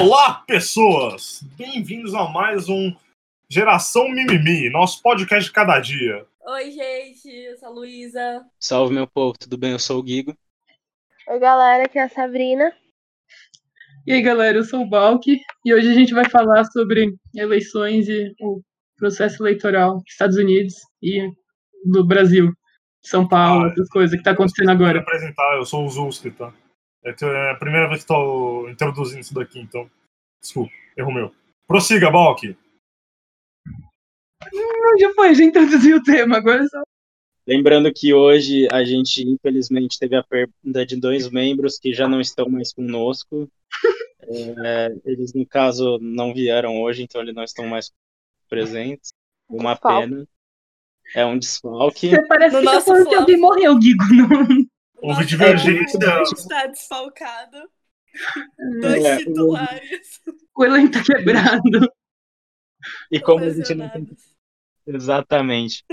Olá, pessoas! Bem-vindos a mais um Geração Mimimi, nosso podcast de cada dia. Oi, gente, eu sou a Luísa. Salve, meu povo, tudo bem? Eu sou o Guigo. Oi, galera, aqui é a Sabrina. E aí, galera, eu sou o Balk e hoje a gente vai falar sobre eleições e o processo eleitoral dos Estados Unidos e do Brasil, São Paulo, Ah, essas coisas que tá acontecendo agora. apresentar, eu sou o Zulski, tá? É é a primeira vez que tô introduzindo isso daqui, então. Desculpa, erro meu. Prossiga, Balk. Não, já foi, já introduziu o tema, agora é só. Lembrando que hoje a gente, infelizmente, teve a perda de dois membros que já não estão mais conosco. É, eles, no caso, não vieram hoje, então eles não estão mais presentes. Uma Desfalque. pena. É um desfalque. Você parece No que tá nosso que alguém morreu, Guigo. Não. Houve divergência. A gente tá desfalcado. Dois É, o- titulares. O elenco tá quebrado. E como a gente não tem. Exatamente.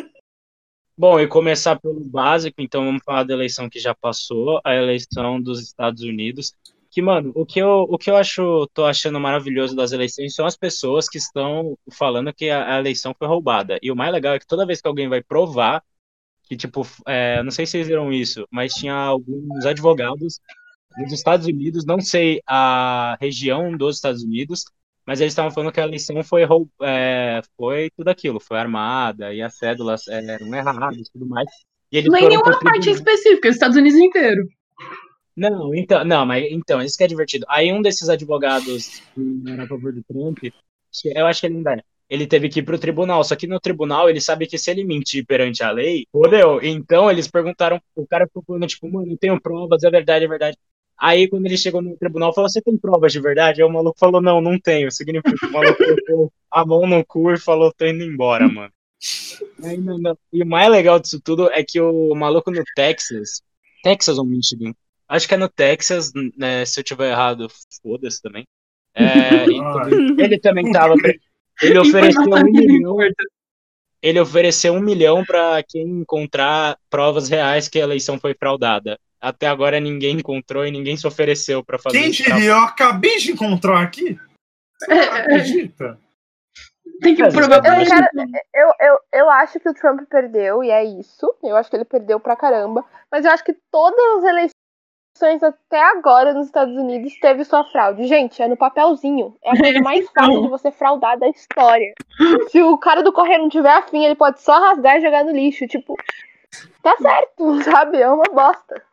Bom, e começar pelo básico, então vamos falar da eleição que já passou, a eleição dos Estados Unidos. Que, mano, o que eu, o que eu acho, tô achando maravilhoso das eleições são as pessoas que estão falando que a, a eleição foi roubada. E o mais legal é que toda vez que alguém vai provar, que, tipo, é, não sei se vocês viram isso, mas tinha alguns advogados nos Estados Unidos, não sei a região dos Estados Unidos, mas eles estavam falando que a eleição foi, é, foi tudo aquilo, foi armada e as cédulas é, eram erradas e tudo mais. E eles Não em nenhuma parte específica, os Estados Unidos inteiro. Não, então, não, mas então, isso que é divertido. Aí um desses advogados que era a favor do Trump, eu acho que ele ainda é, ele teve que ir pro tribunal, só que no tribunal ele sabe que se ele mentir perante a lei, fodeu. Então eles perguntaram, o cara ficou falando, tipo, mano, eu tenho provas, é verdade, é verdade. Aí quando ele chegou no tribunal, falou, você tem provas de verdade? Aí o maluco falou, não, não tenho. Significa que o maluco colocou a mão no cu e falou, tô indo embora, mano. Aí, não, não. E o mais legal disso tudo é que o maluco no Texas, Texas ou Michigan? Acho que é no Texas, né, se eu tiver errado, foda-se também. É, ele também tava. Ele ofereceu um milhão, ele ofereceu um milhão para quem encontrar provas reais que a eleição foi fraudada. Até agora ninguém encontrou e ninguém se ofereceu para fazer Quem diria? Eu acabei de encontrar aqui. Você É, não acredita? Tem que provar pra Eu, cara, eu, eu, eu acho que o Trump perdeu, e é isso. Eu acho que ele perdeu pra caramba. Mas eu acho que todas as eleições até agora nos Estados Unidos teve sua fraude. Gente, é no papelzinho. É a coisa mais fácil de você fraudar da história. Se o cara do correio não tiver afim, ele pode só rasgar e jogar no lixo. Tipo, tá certo, sabe? É uma bosta.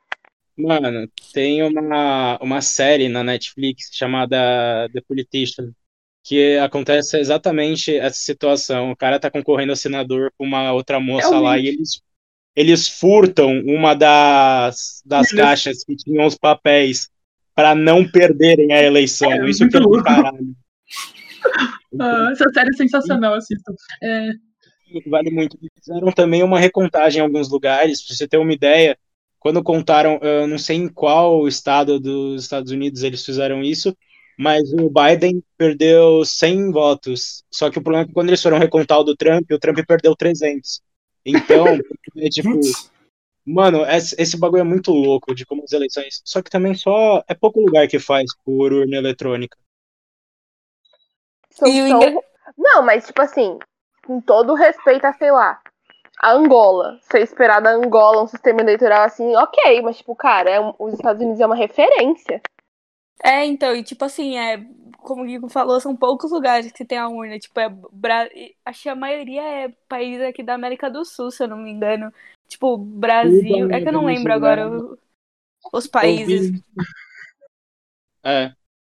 Mano, tem uma, uma série na Netflix chamada The Politician, que acontece exatamente essa situação. O cara tá concorrendo a senador com uma outra moça lá e eles, eles furtam uma das, das Meu Deus. caixas que tinham os papéis para não perderem a eleição. É, Isso que é do caralho. Ah, essa série é sensacional, assistam. É, Vale muito. Fizeram também uma recontagem em alguns lugares, pra você ter uma ideia. Quando contaram, eu não sei em qual estado dos Estados Unidos eles fizeram isso, mas o Biden perdeu 100 votos. Só que o problema é que quando eles foram recontar o do Trump, o Trump perdeu 300. Então, é tipo, mano, esse, bagulho é muito louco de como as eleições. Só que também só é pouco lugar que faz por urna eletrônica. São E o tão- engra- Não, mas tipo assim, com todo respeito a, sei lá, a Angola. Ser esperar da Angola um sistema eleitoral assim, ok, mas tipo, cara, é um- os Estados Unidos é uma referência. É, então, e tipo assim, é, como o Guigo falou, são poucos lugares que tem a urna. Tipo, é Bra... acho que a maioria é país aqui da América do Sul, se eu não me engano. Tipo, Brasil. É que eu não lembro agora o- os países. Eu vi- É,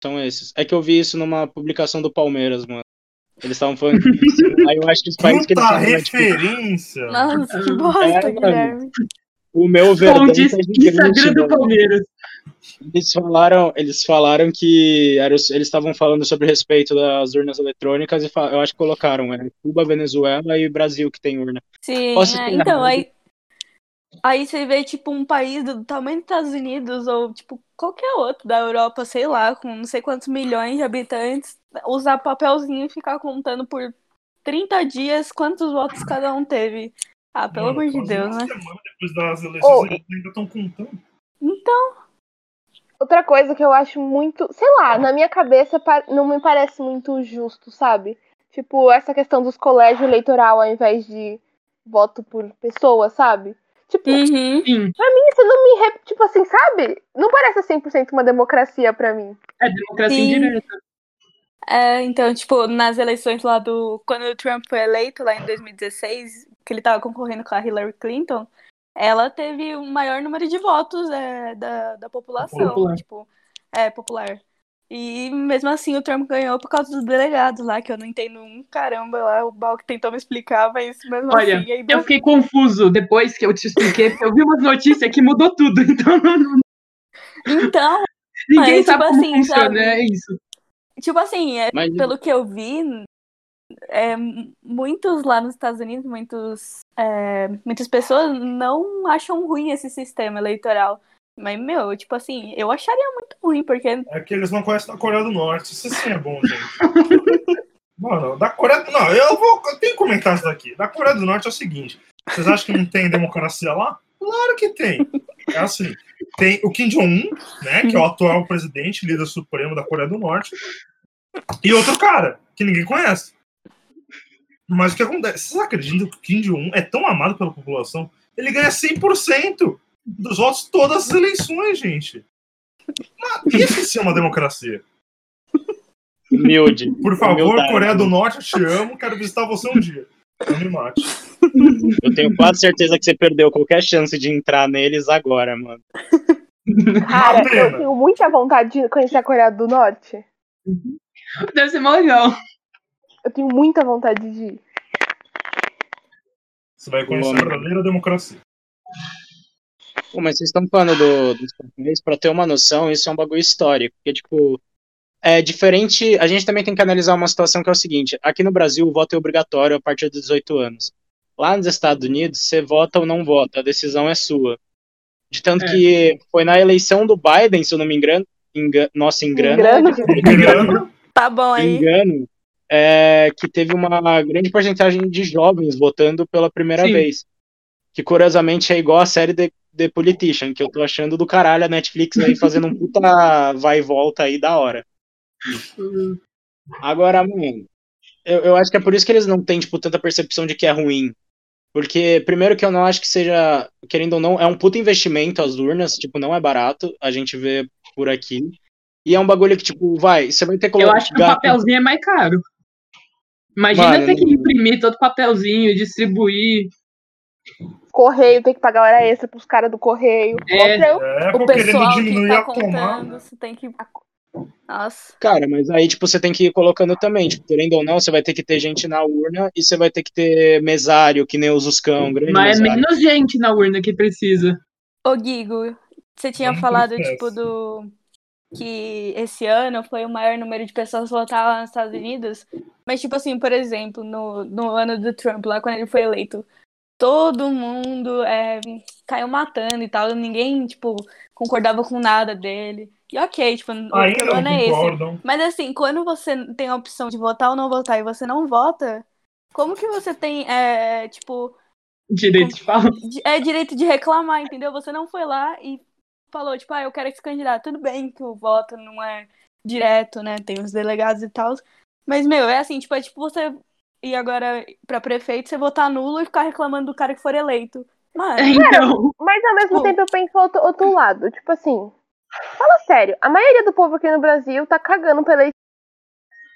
são esses. É que eu vi isso numa publicação do Palmeiras, mano. Eles estavam falando disso. Aí eu acho que os países que eles Puta tipo, referência. Nossa, que É, bosta, mano. Guilherme. o meu Verdão tá Instagram do. Palmeiras. Eles falaram, eles falaram que era, eles estavam falando sobre respeito das urnas eletrônicas e eu acho que colocaram é, Cuba, Venezuela e Brasil que tem urna. Sim, é, então, aí, aí você vê, tipo, um país do tamanho dos Estados Unidos, ou, tipo, qualquer outro da Europa, sei lá, com não sei quantos milhões de habitantes, usar papelzinho e ficar contando por 30 dias quantos votos cada um teve. Ah, pelo Mano, amor de Deus, uma né? depois das eleições, Oh, eles ainda estão contando. Então, Outra coisa que eu acho muito, sei lá, na minha cabeça não me parece muito justo, sabe? Tipo, essa questão dos colégios eleitoral ao invés de voto por pessoa, sabe? Tipo, Uhum. Sim, isso não me. re- Tipo assim, sabe? Não parece 100% uma democracia pra mim. é democracia Sim. indireta. É, então, tipo, nas eleições lá do. Quando o Trump foi eleito, lá em 2016, que ele tava concorrendo com a Hillary Clinton, ela teve o maior número de votos é, da, da população. Popular. Tipo, é, popular. E mesmo assim o Trump ganhou por causa dos delegados lá, que eu não entendo um caramba lá. O Balk tentou me explicar, mas mesmo Olha, assim. Aí Eu fiquei confuso depois que eu te expliquei, porque eu vi umas notícias que mudou tudo, então Então, ninguém Mas, sabe tipo como assim, funciona, sabe? é isso. tipo assim, é, Mas pelo que eu vi, é, muitos lá nos Estados Unidos, muitos, é, muitas pessoas não acham ruim esse sistema eleitoral. Mas, meu, tipo assim, eu acharia muito ruim, porque. É que eles não conhecem da Coreia do Norte. Isso sim é bom, gente. Mano, da Coreia do Não, eu vou. Eu tenho isso daqui. Da Coreia do Norte é o seguinte: vocês acham que não tem democracia lá? Claro que tem. É assim: tem o Kim Jong-un, né? Que é o atual presidente, líder supremo da Coreia do Norte. E outro cara, que ninguém conhece. Mas o que acontece? Vocês acreditam que o Kim Jong-un é tão amado pela população? Ele ganha 100% dos votos todas as eleições, gente. Mas Isso sim é uma democracia. humilde. Por favor, Humildade. Coreia do Norte, eu te amo, quero visitar você um dia. Não me mate. Eu tenho quase certeza que você perdeu qualquer chance de entrar neles agora, mano. Cara, eu tenho muita vontade de conhecer a Coreia do Norte. Deve ser mó legal. Eu tenho muita vontade de ir. Você vai conhecer a Homem. verdadeira democracia. Pô, mas vocês estão falando do, dos papéis, pra ter uma noção, isso é um bagulho histórico. Porque, tipo, é diferente. A gente também tem que analisar uma situação que é o seguinte: aqui no Brasil, o voto é obrigatório a partir dos 18 anos. Lá nos Estados Unidos, você vota ou não vota, a decisão é sua. De tanto É. que foi na eleição do Biden, se eu não me engano. Enga, nossa, engano. Engano. Engano, Tá bom aí. engano, é, que teve uma grande porcentagem de jovens votando pela primeira Sim. vez. Que curiosamente é igual a série The, The Politician, que eu tô achando do caralho a Netflix aí fazendo um puta vai e volta aí da hora. Agora, mano, eu, eu acho que é por isso que eles não têm, tipo, tanta percepção de que é ruim. Porque, primeiro que eu não acho que seja, querendo ou não, é um puta investimento as urnas, tipo, não é barato, a gente vê por aqui. E é um bagulho que, tipo, vai, você vai ter que Eu acho que o colocar- papelzinho é mais caro. Imagina Mano, ter que imprimir todo o papelzinho, distribuir. Correio, tem que pagar hora extra pros caras do correio. É. É, O pessoal que tá contando, você tem que. Nossa. Cara, mas aí, tipo, você tem que ir colocando também, tipo, querendo ou não, você vai ter que ter gente na urna e você vai ter que ter mesário, que nem os Uscão, grande Mas é mesário. menos gente na urna que precisa. Ô, Guigo, você tinha falado, tipo, do. Que esse ano foi o maior número de pessoas votar lá nos Estados Unidos. Mas, tipo assim, por exemplo, no, no ano do Trump, lá quando ele foi eleito, todo mundo é, caiu matando e tal. Ninguém, tipo, concordava com nada dele. E ok, tipo, o problema é esse. Mas assim, quando você tem a opção de votar ou não votar e você não vota, como que você tem, é, tipo, Direito de fala. di- é direito de reclamar, entendeu? Você não foi lá e falou, tipo, ah, eu quero esse candidato. Tudo bem que o voto não é direto, né? Tem os delegados e tal. Mas, meu, é assim, tipo, é tipo você ir agora pra prefeito, você votar nulo e ficar reclamando do cara que for eleito. Mano, Então, Mas ao mesmo Tipo- tempo eu penso outro, outro lado. Tipo assim, fala sério, a maioria do povo aqui no Brasil tá cagando pela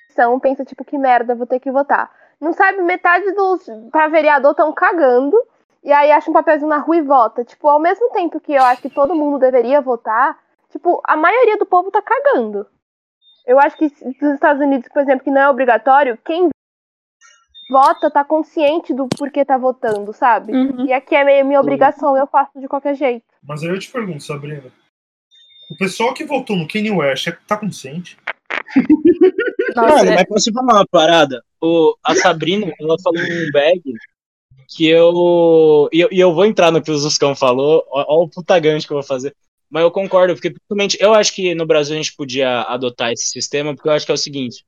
eleição, pensa, tipo, que merda, vou ter que votar. Não sabe, metade dos pra vereador tão cagando, e aí acha um papelzinho na rua e vota. Tipo, ao mesmo tempo que eu acho que todo mundo deveria votar, tipo, a maioria do povo tá cagando. Eu acho que nos Estados Unidos, por exemplo, que não é obrigatório, quem vota tá consciente do porquê tá votando, sabe? uhum. E aqui é meio minha obrigação, eu faço de qualquer jeito. Mas aí eu te pergunto, Sabrina. O pessoal que votou no Kanye West é- tá consciente? nossa, Mano, é- mas posso te falar uma parada? O, a Sabrina, ela falou um bag que eu. E eu, e eu vou entrar no que o Zuscão falou. Ó, ó o puta gancho que eu vou fazer. Mas eu concordo, porque principalmente eu acho que no Brasil a gente podia adotar esse sistema, porque eu acho que é o seguinte.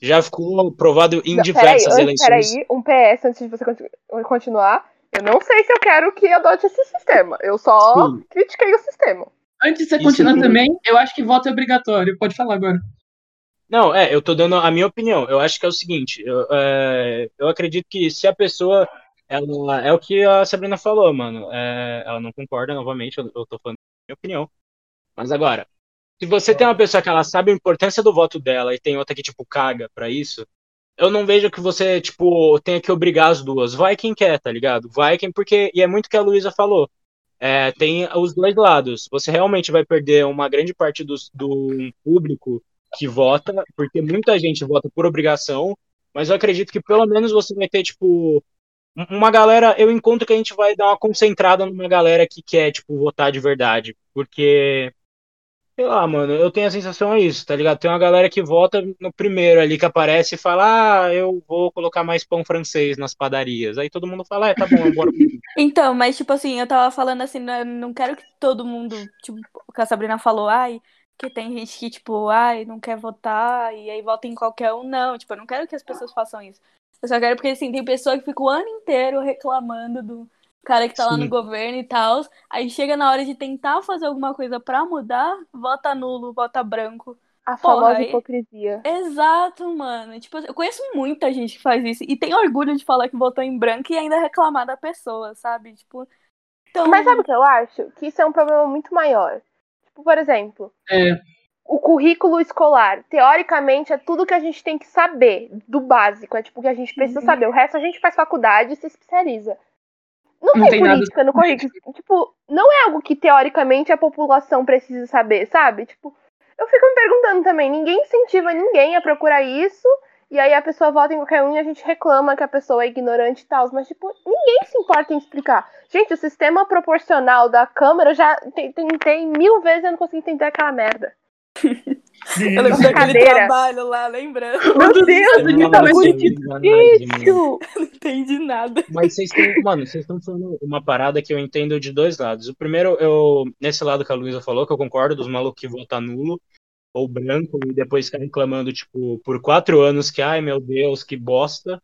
Já ficou provado em Não, diversas peraí, antes- eleições. Peraí, um PS antes de você continu- continuar. Eu não sei se eu quero que adote esse sistema. Eu só Sim. critiquei o sistema. Antes de você Isso continuar tudo- também, eu acho que voto é obrigatório. Pode falar agora. Não, é, eu tô dando a minha opinião. Eu acho que é o seguinte, eu, é, eu acredito que se a pessoa, ela, é o que a Sabrina falou, mano, é, ela não concorda, novamente, eu, eu tô falando a minha opinião. Mas agora, se você tem uma pessoa que ela sabe a importância do voto dela e tem outra que, tipo, caga pra isso, eu não vejo que você, tipo, tenha que obrigar as duas. Vai quem quer, tá ligado? Vai quem, porque, e é muito o que a Luísa falou, é, tem os dois lados. Você realmente vai perder uma grande parte do, do público que vota, porque muita gente vota por obrigação, mas eu acredito que pelo menos você vai ter, tipo, um- uma galera, eu encontro que a gente vai dar uma concentrada numa galera que quer, tipo, votar de verdade, porque, sei lá, mano, eu tenho a sensação é isso, tá ligado? Tem uma galera que vota no primeiro ali que aparece e fala, ah, eu vou colocar mais pão francês nas padarias, aí todo mundo fala, é, tá bom, bora Então, mas tipo assim, eu tava falando assim, não, não quero que todo mundo, tipo, o que a Sabrina falou, ai, que tem gente que, tipo, ai, não quer votar e aí vota em qualquer um. Não, tipo, eu não quero que as pessoas façam isso. Eu só quero porque, assim, tem pessoa que fica o ano inteiro reclamando do cara que tá lá no Sim. governo e tal. Aí chega na hora de tentar fazer alguma coisa pra mudar, vota nulo, vota branco. A Porra, famosa aí- hipocrisia. Exato, mano. Tipo, eu conheço muita gente que faz isso e tem orgulho de falar que votou em branco e ainda reclamar da pessoa, sabe? Tipo, então, Mas sabe o que eu acho? Que isso é um problema muito maior. Tipo, por exemplo, É, o currículo escolar, teoricamente, é tudo que a gente tem que saber, do básico. É tipo o que a gente precisa Uhum. saber. O resto a gente faz faculdade e se especializa. Não, Não tem, tem nada- política no currículo. Tipo, não é algo que teoricamente a população precisa saber, sabe? Tipo, eu fico me perguntando também, ninguém incentiva ninguém a procurar isso. E aí a pessoa vota em qualquer um e a gente reclama que a pessoa é ignorante e tal. Mas, tipo, ninguém se importa em explicar. Gente, o sistema proporcional da Câmara eu já te- tentei mil vezes e eu não consegui entender aquela merda. eu lembro daquele trabalho lá, lembrando. Meu Deus, que bagulho muito difícil! Não entendi nada. Mas vocês estão, mano, vocês estão falando uma parada que eu entendo de dois lados. O primeiro, eu, nesse lado que a Luísa falou, que eu concordo, dos malucos que votam nulo ou branco e depois ficar reclamando, tipo, por quatro anos que, ai meu Deus, que bosta.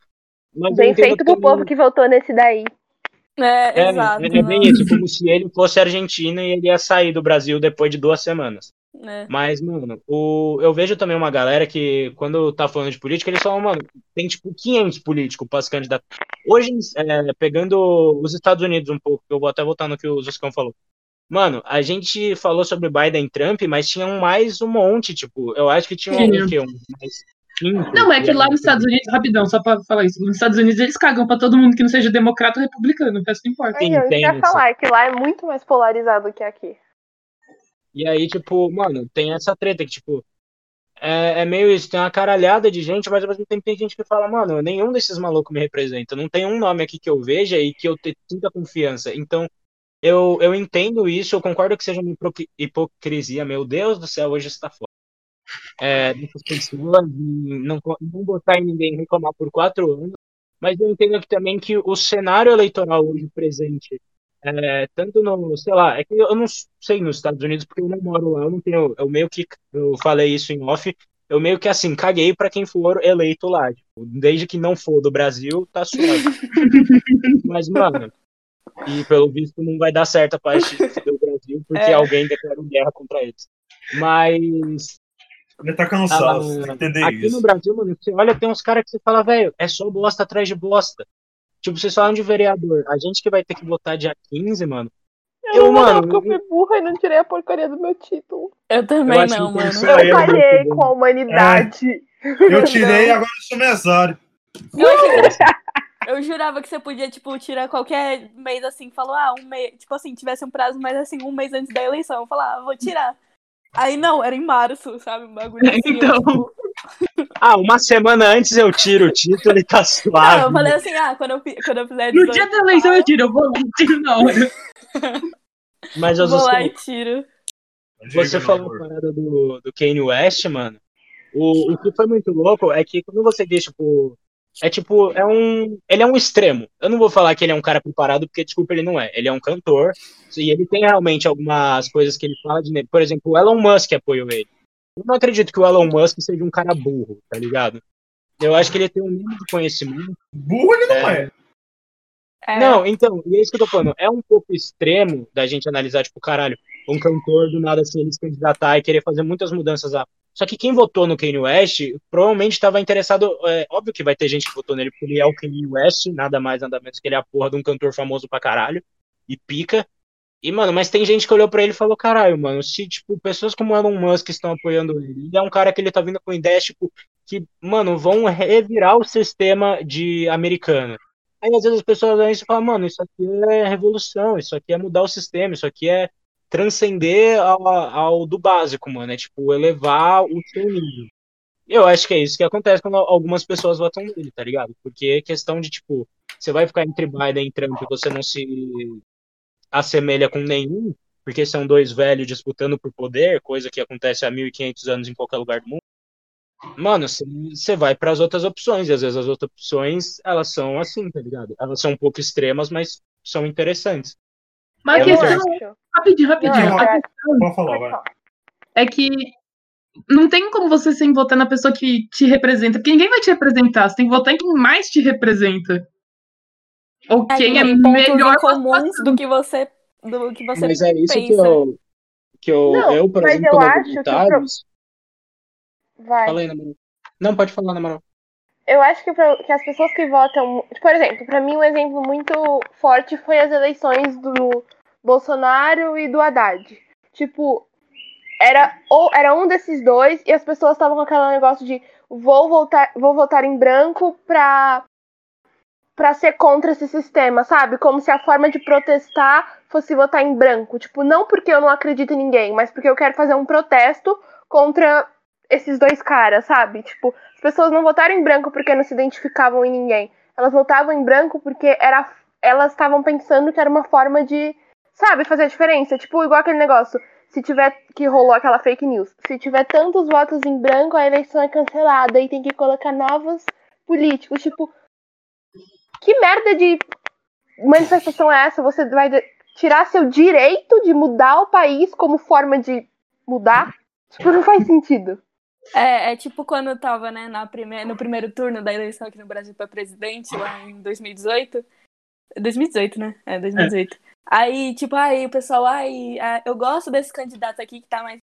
Mas eu Bem feito pro também- povo que votou nesse daí. É, É, exato. é, é bem isso, como se ele fosse argentino e ele ia sair do Brasil depois de duas semanas. É. Mas, mano, o, eu vejo também uma galera que, quando tá falando de política, eles falam, mano, tem tipo 500 políticos pra se candidatar. Hoje, é, pegando os Estados Unidos um pouco, eu vou até voltar no que o Zuscão falou. Mano, a gente falou sobre Biden e Trump, mas tinham mais um monte, tipo, eu acho que tinha um, Tinha. quê? Um, mais cinco, Não, é que lá nos Estados Unidos, rapidão, só pra falar isso, nos Estados Unidos eles cagam pra todo mundo que não seja democrata ou republicano, o resto não importa. Sim, Aí, eu tem ia falar que lá é muito mais polarizado que aqui. E aí, tipo, mano, tem essa treta que, tipo, é, é meio isso, tem uma caralhada de gente, mas ao mesmo tempo tem gente que fala, mano, nenhum desses malucos me representa, não tem um nome aqui que eu veja e que eu te, sinta confiança. Então, eu, eu entendo isso, eu concordo que seja uma hipoc- hipocrisia, meu Deus do céu, hoje está foda. É, não, não botar em ninguém reclamar por quatro anos, mas eu entendo que também que o cenário eleitoral hoje presente é, tanto no, sei lá, é que eu não sei nos Estados Unidos porque eu não moro lá, eu não tenho, eu meio que, eu falei isso em off, eu meio que assim, caguei pra quem for eleito lá, tipo, desde que não for do Brasil, tá suave. Mas, mano, e pelo visto não vai dar certo a parte do Brasil porque É. alguém declarou guerra contra eles. Mas Ele tá cansado, ah, você tem que entender aqui no isso. Brasil, mano, você olha, tem uns caras que você fala, velho, é só bosta atrás de bosta. Tipo, vocês falam de vereador, a gente que vai ter que votar dia 15, mano. Eu, Eu, mano, eu fui burra e não tirei a porcaria do meu título. Eu também acho não, mano. Eu é muito falhei com a humanidade. Eu tirei, agora eu sou mesário. Eu, achei- eu jurava que você podia, tipo, tirar qualquer mês assim, falou, ah, um mês, tipo assim, tivesse um prazo, mas assim, um mês antes da eleição. Eu falava, ah, vou tirar. Aí não, era em março, sabe? Um bagulho assim. eu, Então. tipo, Ah, uma semana antes eu tiro o título e tá não, suave. eu falei assim, ah, quando eu, quando eu fizer No 18, dia da eleição eu tiro, eu vou lá e tiro na hora. Mas eu eu vou lá e você, tiro. você falou parada do, do Kanye West, mano. O, o que foi muito louco é que quando você diz, tipo. É tipo, é um. Ele é um extremo. Eu não vou falar que ele é um cara preparado, porque, desculpa, ele não é. Ele é um cantor. E ele tem realmente algumas coisas que ele fala de. Por exemplo, o Elon Musk apoiou ele. Eu não acredito que o Elon Musk seja um cara burro, tá ligado? Eu acho que ele tem um mínimo de conhecimento. Burro ele não é. É, Não, então, e é isso que eu tô falando. É um pouco extremo da gente analisar, tipo, caralho, um cantor do nada assim, ele se candidatar e querer fazer muitas mudanças lá. Só que quem votou no Kanye West provavelmente estava interessado. É, óbvio que vai ter gente que votou nele porque ele é o Kanye West, nada mais, nada menos que ele é a porra de um cantor famoso pra caralho e pica. E, mano, mas tem gente que olhou para ele e falou: caralho, mano, se, tipo, pessoas como Elon Musk estão apoiando ele, ele é um cara que ele tá vindo com ideias, tipo, que, mano, vão revirar o sistema de americano. Aí às vezes as pessoas olham e falam, mano, isso aqui é revolução, isso aqui é mudar o sistema, isso aqui é transcender ao, ao do básico, mano. É tipo elevar o seu nível. Eu acho que é isso que acontece quando algumas pessoas votam nele, tá ligado? Porque é questão de, tipo, você vai ficar entre Biden e Trump e você não se assemelha com nenhum, porque são dois velhos disputando por poder, coisa que acontece há 1500 anos em qualquer lugar do mundo. Mano, você vai para as outras opções, e às vezes as outras opções, elas são assim, tá ligado? Elas são um pouco extremas, mas são interessantes. Mas a questão, rapidinho, rapidinho. Não, a questão Pode falar, vai. é que não tem como você sem votar na pessoa que te representa, porque ninguém vai te representar, você tem que votar em quem mais te representa. Ou É, quem é melhor comuns do que você, do que você Mas é isso que pensa. eu, que eu, Não, eu por exemplo, eu quando eu que deputados... Vai. Fala aí, na moral. Não, pode falar, na moral. Eu acho que, pra- que as pessoas que votam. Por exemplo, pra mim um exemplo muito forte foi as eleições do Bolsonaro e do Haddad. Tipo, era, ou, era um desses dois e as pessoas estavam com aquele negócio de vou votar, vou votar em branco pra, pra ser contra esse sistema, sabe? Como se a forma de protestar fosse votar em branco. Tipo, não porque eu não acredito em ninguém, mas porque eu quero fazer um protesto contra esses dois caras, sabe? Tipo, as pessoas não votaram em branco porque não se identificavam em ninguém. Elas votavam em branco porque era, elas estavam pensando que era uma forma de, sabe, fazer a diferença. Tipo, igual aquele negócio. Se tiver que rolou aquela fake news. Se tiver tantos votos em branco, a eleição é cancelada e tem que colocar novos políticos. Tipo, que merda de manifestação é essa? Você vai tirar seu direito de mudar o país como forma de mudar? Tipo, não faz sentido. É, é tipo quando eu tava, né, na no primeiro turno da eleição aqui no Brasil pra presidente, lá em 2018. 2018, né? É, 2018. Aí, tipo, aí o pessoal, ah, eu gosto desse candidato aqui que tá mais.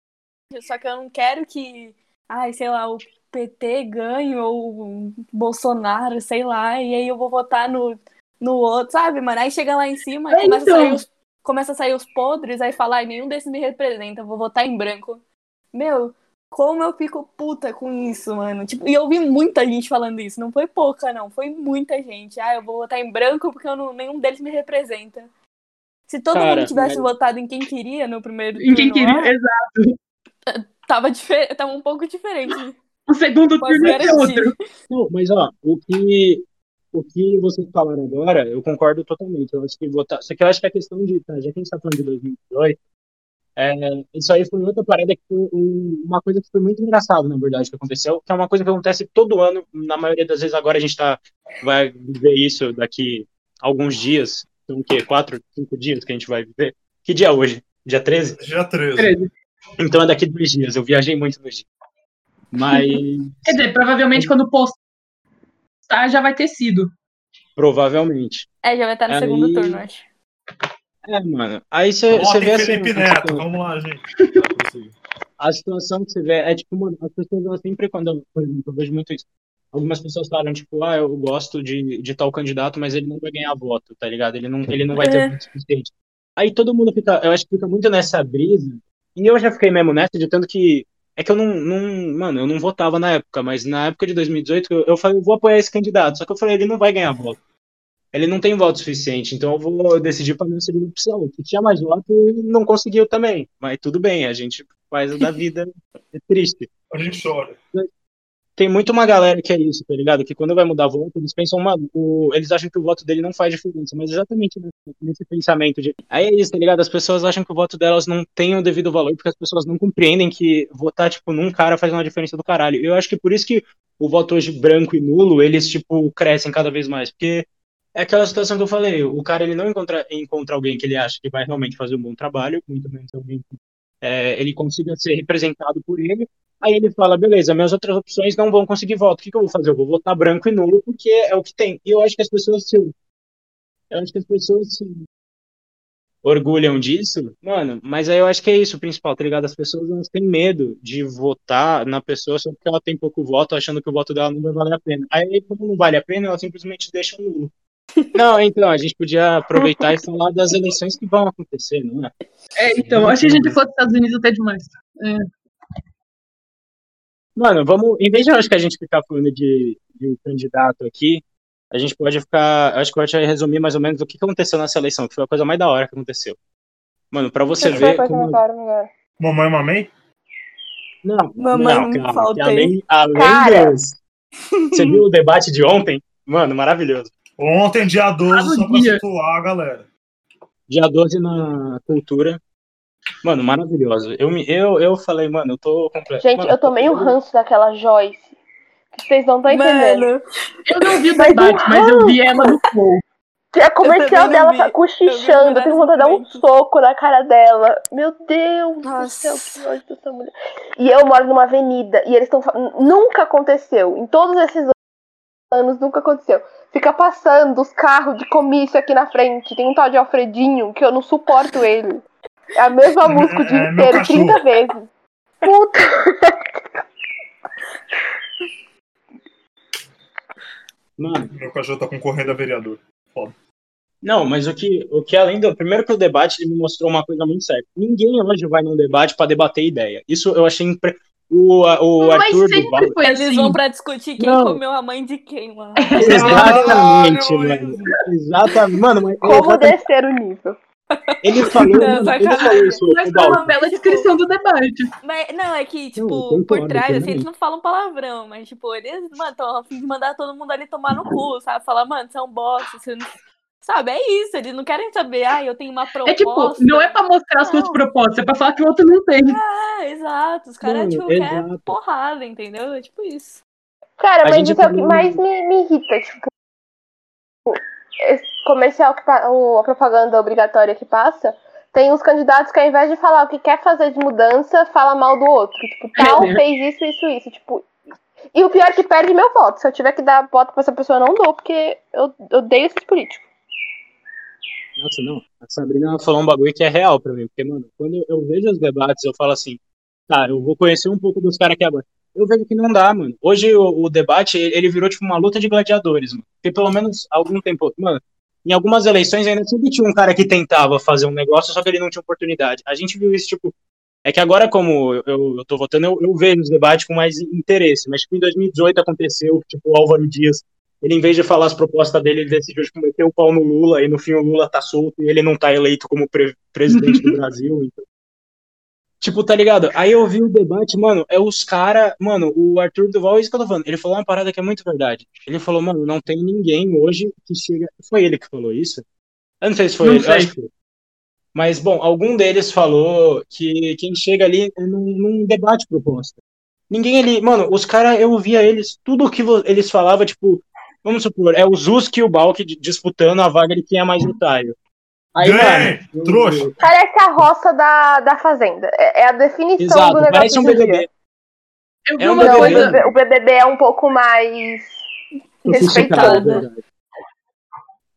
Só que eu não quero que, ai, sei lá, o PT ganhe ou Bolsonaro, sei lá, e aí eu vou votar no, no outro, sabe, mano? Aí chega lá em cima, É, começa, então. a sair os, começa a sair os podres, aí fala, ai, nenhum desses me representa, vou votar em branco. Meu, como eu fico puta com isso, mano. Tipo, e eu vi muita gente falando isso. Não foi pouca, não. Foi muita gente. Ah, eu vou votar em branco porque não- nenhum deles me representa. Se todo Cara, mundo tivesse mas- votado em quem queria no primeiro Em quem queria. Exato. tava, difer- tava um pouco diferente. O segundo Pode turno é outro. Não, mas ó, o que, o que vocês falaram agora, eu concordo totalmente. Eu acho que votar. Só que eu acho que a questão de. Tá, já que a gente tá falando de 2018, é, isso aí foi outra parada que foi um- uma coisa que foi muito engraçada, na verdade, que aconteceu, que é uma coisa que acontece todo ano, na maioria das vezes agora a gente tá, vai viver isso daqui alguns dias. Então, o quê? Quatro, cinco dias que a gente vai viver? Que dia é hoje? Dia 13? Dia 13. Beleza. Então é daqui dois dias. Eu viajei muito nos dias. Mas Quer dizer, provavelmente quando postar já vai ter sido. provavelmente. É, já vai estar no Aí- segundo turno, acho. É, mano. Aí você vê assim. Felipe a Neto. situação- Vamos lá, gente. A situação que você vê é tipo, mano, as pessoas elas sempre, quando eu, por exemplo, eu vejo muito isso. Algumas pessoas falam, tipo, ah, eu gosto de, de tal candidato, mas ele não vai ganhar voto, tá ligado? Ele não, ele não vai ter É. voto suficiente. Aí todo mundo fica, eu acho que fica muito nessa brisa. E eu já fiquei mesmo nessa, de tanto que. É que eu não, não. Mano, eu não votava na época, mas na época de 2018 eu, eu falei, eu vou apoiar esse candidato. Só que eu falei, ele não vai ganhar voto. Ele não tem voto suficiente, então eu vou decidir para minha segunda opção. Que tinha mais voto não conseguiu também. Mas tudo bem, a gente faz da vida. É triste. A gente chora. Tem muito uma galera que é isso, tá ligado? Que quando vai mudar voto, eles pensam, mano, o- eles acham que o voto dele não faz diferença, mas exatamente nesse, pensamento de. Aí é isso, tá ligado? As pessoas acham que o voto delas não tem o devido valor, porque as pessoas não compreendem que votar, tipo, num cara faz uma diferença do caralho. Eu acho que por isso que o voto hoje branco e nulo, eles, tipo, crescem cada vez mais, porque é aquela situação que eu falei, o cara ele não encontra, encontra alguém que ele acha que vai realmente fazer um bom trabalho, muito menos alguém que é, ele consiga ser representado por ele. Aí ele fala, beleza, minhas outras opções não vão conseguir voto. O que, que eu vou fazer? Eu vou votar branco e nulo, porque é o que tem. E eu acho que as pessoas se. Eu acho que as pessoas se. orgulham disso, mano, mas aí eu acho que é isso o principal, tá ligado? As pessoas elas têm medo de votar na pessoa só porque ela tem pouco voto, achando que o voto dela não vai valer a pena. Aí, como não vale a pena, ela simplesmente deixa o nulo. Não, então, a gente podia aproveitar e falar das eleições que vão acontecer, não é? É, então, acho que a gente for dos Estados Unidos até demais. É. Mano, vamos. Em vez de acho que a gente ficar falando de, de candidato aqui, a gente pode ficar. Acho que eu vou resumir mais ou menos o que aconteceu nessa eleição, que foi a coisa mais da hora que aconteceu. Mano, pra você ver. Como... Mamãe mamei? Não, Mamãe não, calma, faltei. além, além Cara. dos. Você viu o debate de ontem? Mano, maravilhoso. Ontem, dia 12, Ah, só no pra dia. situar, galera. Dia 12 na cultura. Mano, maravilhoso. Eu, me, eu, eu falei, mano, eu tô completo. Gente, Mano, eu tomei o ranço daquela Joyce. Que vocês não estão entendendo. Mano, Eu não vi o Mas debate, mas eu vi ela no flow. Que a comercial dela tá cochichando, eu tenho vontade de dar um soco na cara dela. Meu Deus do Nossa. céu, que ódio dessa mulher. E eu moro numa avenida e eles estão Nunca aconteceu. Em todos esses anos, nunca aconteceu. Fica passando os carros de comício aqui na frente. Tem um tal de Alfredinho que eu não suporto ele. É a mesma música o dia é meu inteiro, cachorro. 30 vezes. Puta. Mano, Meu cachorro tá concorrendo a vereador. Não, mas o que, o que além do. Primeiro que o debate ele me mostrou uma coisa muito séria. Ninguém hoje vai num debate pra debater ideia. Isso eu achei. Impre... O, o Mas Arthur sempre Duval. foi eles assim. vão pra discutir quem Não. comeu a mãe de quem, mano. Exatamente, mano. Exatamente. Mano, mas Como exatamente. descer o nível? Ele falou, Não, mano, ele falou isso. Mas foi uma bela descrição do debate. Mas, não, é que, tipo, Não, por trás, assim, eles não falam palavrão, mas, tipo, eles, mano, tão a fim de mandar todo mundo ali tomar no cu, sabe? Falar, mano, você é um bosta, você não... Sabe, é isso, eles não querem saber, ah, eu tenho uma proposta. É tipo, não é pra mostrar as suas propostas, é pra falar que o outro não tem. É, exato, os caras, tipo, querem porrada, entendeu? É tipo isso. Cara, A mas isso é o que mais me, me irrita, tipo. Comercial que a propaganda obrigatória que passa, tem uns candidatos que ao invés de falar o que quer fazer de mudança, fala mal do outro. Tipo, tal fez isso, isso, isso. Tipo. E o pior é que perde meu voto. Se eu tiver que dar voto pra essa pessoa, eu não dou, porque eu eu odeio esses políticos. Nossa, não. A Sabrina falou um bagulho que é real pra mim. Porque, mano, quando eu, eu vejo os debates, eu falo assim, tá, eu vou conhecer um pouco dos caras que agora. Eu vejo que não dá, mano. Hoje o, o debate, ele virou tipo uma luta de gladiadores, mano. Porque pelo menos algum tempo. Mano, em algumas eleições ainda sempre tinha um cara que tentava fazer um negócio, só que ele não tinha oportunidade. A gente viu isso, tipo. É que agora, como eu, eu, eu tô votando, eu, eu vejo os debates com mais interesse. Mas, tipo, em 2018 aconteceu, tipo, o Álvaro Dias ele, em vez de falar as propostas dele, ele decidiu tipo, meter o pau no Lula, e no fim o Lula tá solto e ele não tá eleito como pre- presidente do Brasil. Então. Tipo, tá ligado? Aí eu vi o debate, mano, é os caras. Mano, o Arthur Duval, é isso que eu tô falando. Ele falou uma parada que é muito verdade. Ele falou, mano, não tem ninguém hoje que chega. Foi ele que falou isso? Eu não sei se foi Não ele, sei. acho que. Mas, bom, algum deles falou que quem chega ali é num, debate proposta. Ninguém ali. Mano, os caras, eu via eles, tudo que eles falavam, tipo, vamos supor, é o Zuski e o Balk di- disputando a vaga de quem é mais otário. Aí, Ganhei, mano, trouxa. Parece a roça da, da Fazenda. É, é a definição Exato, do negócio parece um. BBB. Eu vi É um uma Não, o coisa. BBB, o BBB é um pouco mais respeitado. é verdade.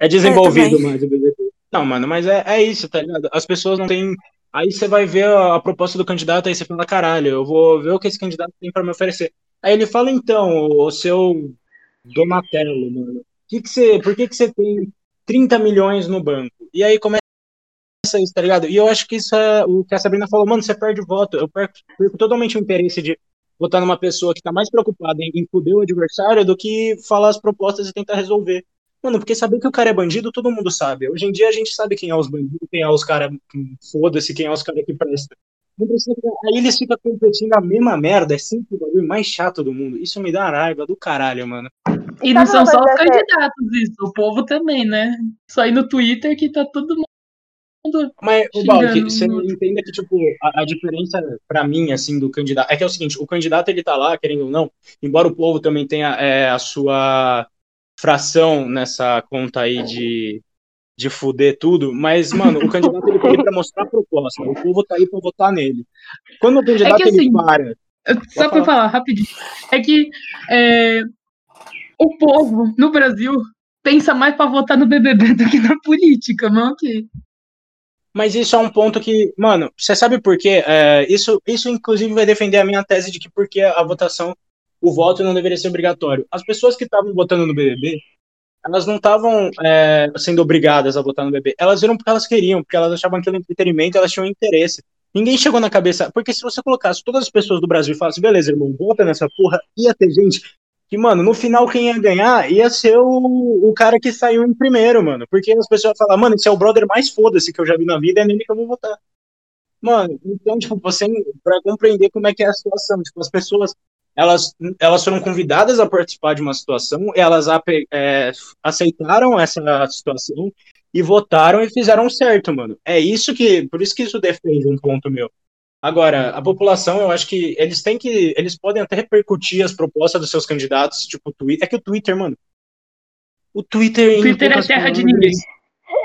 É desenvolvido mais o BBB. Não, mano, mas é, é isso, tá ligado? As pessoas não têm. Aí você vai ver a, a proposta do candidato, aí você fala, caralho, eu vou ver o que esse candidato tem pra me oferecer. Aí ele fala, então, o seu Donatello, mano, que que você, por que, que você tem 30 milhões no banco? E aí começa isso, tá ligado? E eu acho que isso é o que a Sabrina falou, mano, você perde o voto. Eu perco, perco totalmente o interesse de votar numa pessoa que tá mais preocupada em, em o adversário do que falar as propostas e tentar resolver. Mano, porque saber que o cara é bandido, todo mundo sabe. Hoje em dia a gente sabe quem é os bandidos, quem é os caras, foda-se, quem é os caras que ficar- Aí eles ficam competindo a mesma merda, é sempre o bagulho mais chato do mundo. Isso me dá raiva do caralho, mano. E não Sabe são só os que é- candidatos, isso. O povo também, né? Só aí no Twitter que tá todo mundo. Mas, o Balk, você entenda que, tipo, a, a diferença pra mim, assim, do candidato, é que é o seguinte, o candidato, ele tá lá, querendo ou não, embora o povo também tenha é, a sua fração nessa conta aí de, de fuder tudo, mas, mano, o candidato, ele tá aí pra mostrar a proposta, o povo tá aí pra votar nele. Quando o candidato, que, ele assim, para... Só pra falar rapidinho. É que é, o povo no Brasil pensa mais pra votar no BBB do que na política, mas ok. Mas isso é um ponto que, mano, você sabe por quê? É, isso, isso, inclusive, vai defender a minha tese de que porque a votação, o voto não deveria ser obrigatório. As pessoas que estavam votando no BBB, elas não estavam é, sendo obrigadas a votar no BBB. Elas viram porque elas queriam, porque elas achavam aquilo entretenimento, elas tinham interesse. Ninguém chegou na cabeça. Porque se você colocasse todas as pessoas do Brasil e falasse, beleza, irmão, vota nessa porra, ia ter gente que, mano, no final quem ia ganhar ia ser o, o cara que saiu em primeiro, mano. Porque as pessoas falam, mano, esse é o brother mais foda-se que eu já vi na vida, é nele que eu vou votar. Mano, então, tipo, você, pra compreender como é que é a situação, tipo, as pessoas, elas, elas foram convidadas a participar de uma situação, elas é, aceitaram essa situação e votaram e fizeram certo, mano. É isso que, por isso que isso defende um ponto meu. Agora, a população, eu acho que eles têm que, eles podem até repercutir as propostas dos seus candidatos, tipo o Twitter. É que o Twitter, mano, o Twitter. O Twitter é terra de ninguém.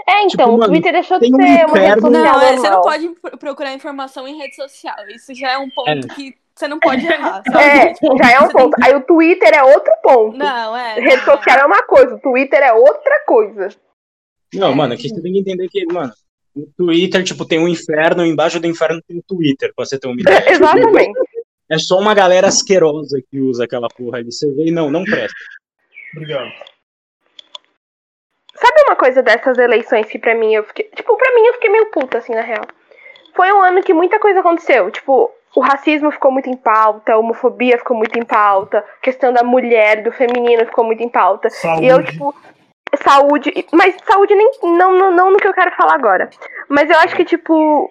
É, então, Tipo, o mano, Twitter deixou de tem um ser uma rede social Não, é, você não pode pro- procurar informação em rede social. Isso já é um ponto É. que você não pode errar. sabe? É, já é um ponto. Aí o Twitter é outro ponto. Não, é. Rede não, social é uma coisa, o Twitter é outra coisa. Não, mano, aqui você tem que entender que, mano, o Twitter, tipo, tem um inferno, embaixo do inferno tem o Twitter, pra você ter uma ideia. Exatamente. É só uma galera asquerosa que usa aquela porra ali. Você vê e não, não presta. Obrigado. Sabe uma coisa dessas eleições que pra mim eu fiquei. Tipo, pra mim eu fiquei meio puta, assim, na real. Foi um ano que muita coisa aconteceu. Tipo, o racismo ficou muito em pauta, a homofobia ficou muito em pauta, a questão da mulher, do feminino ficou muito em pauta. Saúde. E eu, tipo, saúde. Mas saúde nem. Não, não, não no que eu quero falar agora. Mas eu acho que, tipo.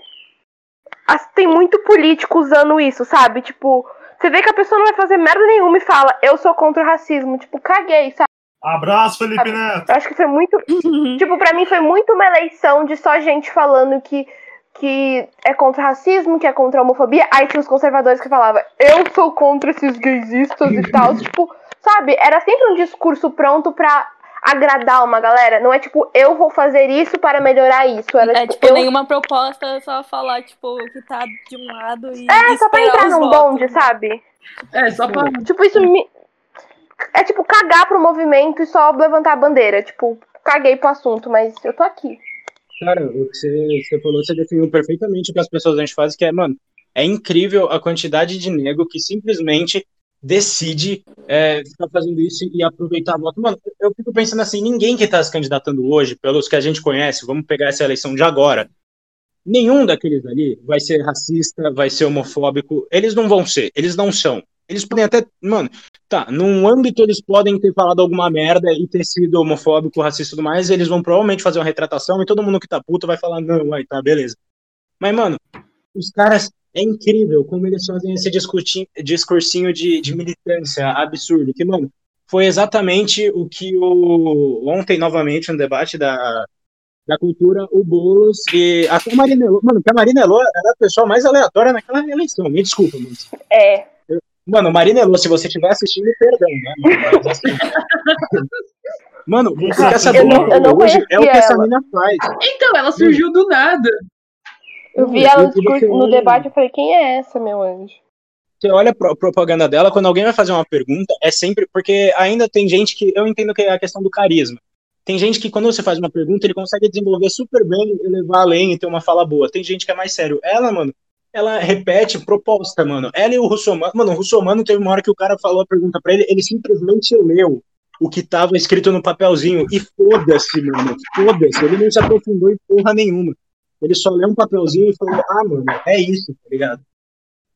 as- Tem muito político usando isso, sabe? Tipo, você vê que a pessoa não vai fazer merda nenhuma e fala, eu sou contra o racismo. Tipo, caguei, sabe? Abraço, Felipe Neto. Eu acho que foi muito. Uhum. Tipo, pra mim foi muito uma eleição de só gente falando que, que é contra o racismo, que é contra a homofobia. Aí tinha os conservadores que falavam, eu sou contra esses gaysistas e tal. tipo, sabe? Era sempre um discurso pronto pra agradar uma galera. Não é tipo, eu vou fazer isso para melhorar isso. Era É, tipo, tipo, eu... nenhuma proposta, é só falar, tipo, que tá de um lado e. É, só pra entrar num votos. bonde, sabe? É, só pra. Tipo, isso me. É tipo cagar pro movimento e só levantar a bandeira. Tipo, caguei pro assunto, mas eu tô aqui. Cara, o que você, você falou, você definiu perfeitamente o que as pessoas a gente faz, que é, mano, é incrível a quantidade de nego que simplesmente decide é, ficar fazendo isso e aproveitar a voto. Mano, eu fico pensando assim, ninguém que tá se candidatando hoje, pelos que a gente conhece, vamos pegar essa eleição de agora, nenhum daqueles ali vai ser racista, vai ser homofóbico, eles não vão ser, eles não são. Eles podem até, mano, tá, num âmbito eles podem ter falado alguma merda e ter sido homofóbico, racista e tudo mais, eles vão provavelmente fazer uma retratação e todo mundo que tá puto vai falar, não, aí tá, beleza. Mas, mano, os caras, é incrível como eles fazem esse discursinho, discursinho de, de militância absurdo, que, mano, foi exatamente o que o, ontem, novamente, no debate da, da cultura, o Boulos e até a Marina Elô, mano, que a Marina Elô era a pessoa mais aleatória naquela eleição, me desculpa, mano. É. Mano, Marina Elô, se você estiver assistindo, perdão, né? mano? Mas, assim, Mano, você quer saber Eu não- eu não hoje é o que conhecia essa ela. mina faz. Então, ela surgiu do nada. Eu vi ela no, debate e falei, quem é essa, meu anjo? Você olha a propaganda dela, quando alguém vai fazer uma pergunta, é sempre. Porque ainda tem gente que. Eu entendo que é a questão do carisma. Tem gente que, quando você faz uma pergunta, ele consegue desenvolver super bem e levar além e ter uma fala boa. Tem gente que é mais sério. Ela, mano, ela repete proposta, mano. Ela e o Russomano. Mano, o Russomano teve uma hora que o cara falou a pergunta pra ele, ele simplesmente leu o que tava escrito no papelzinho. E foda-se, mano. Foda-se. Ele não se aprofundou em porra nenhuma. Ele só leu um papelzinho e falou, ah, mano, é isso, tá ligado?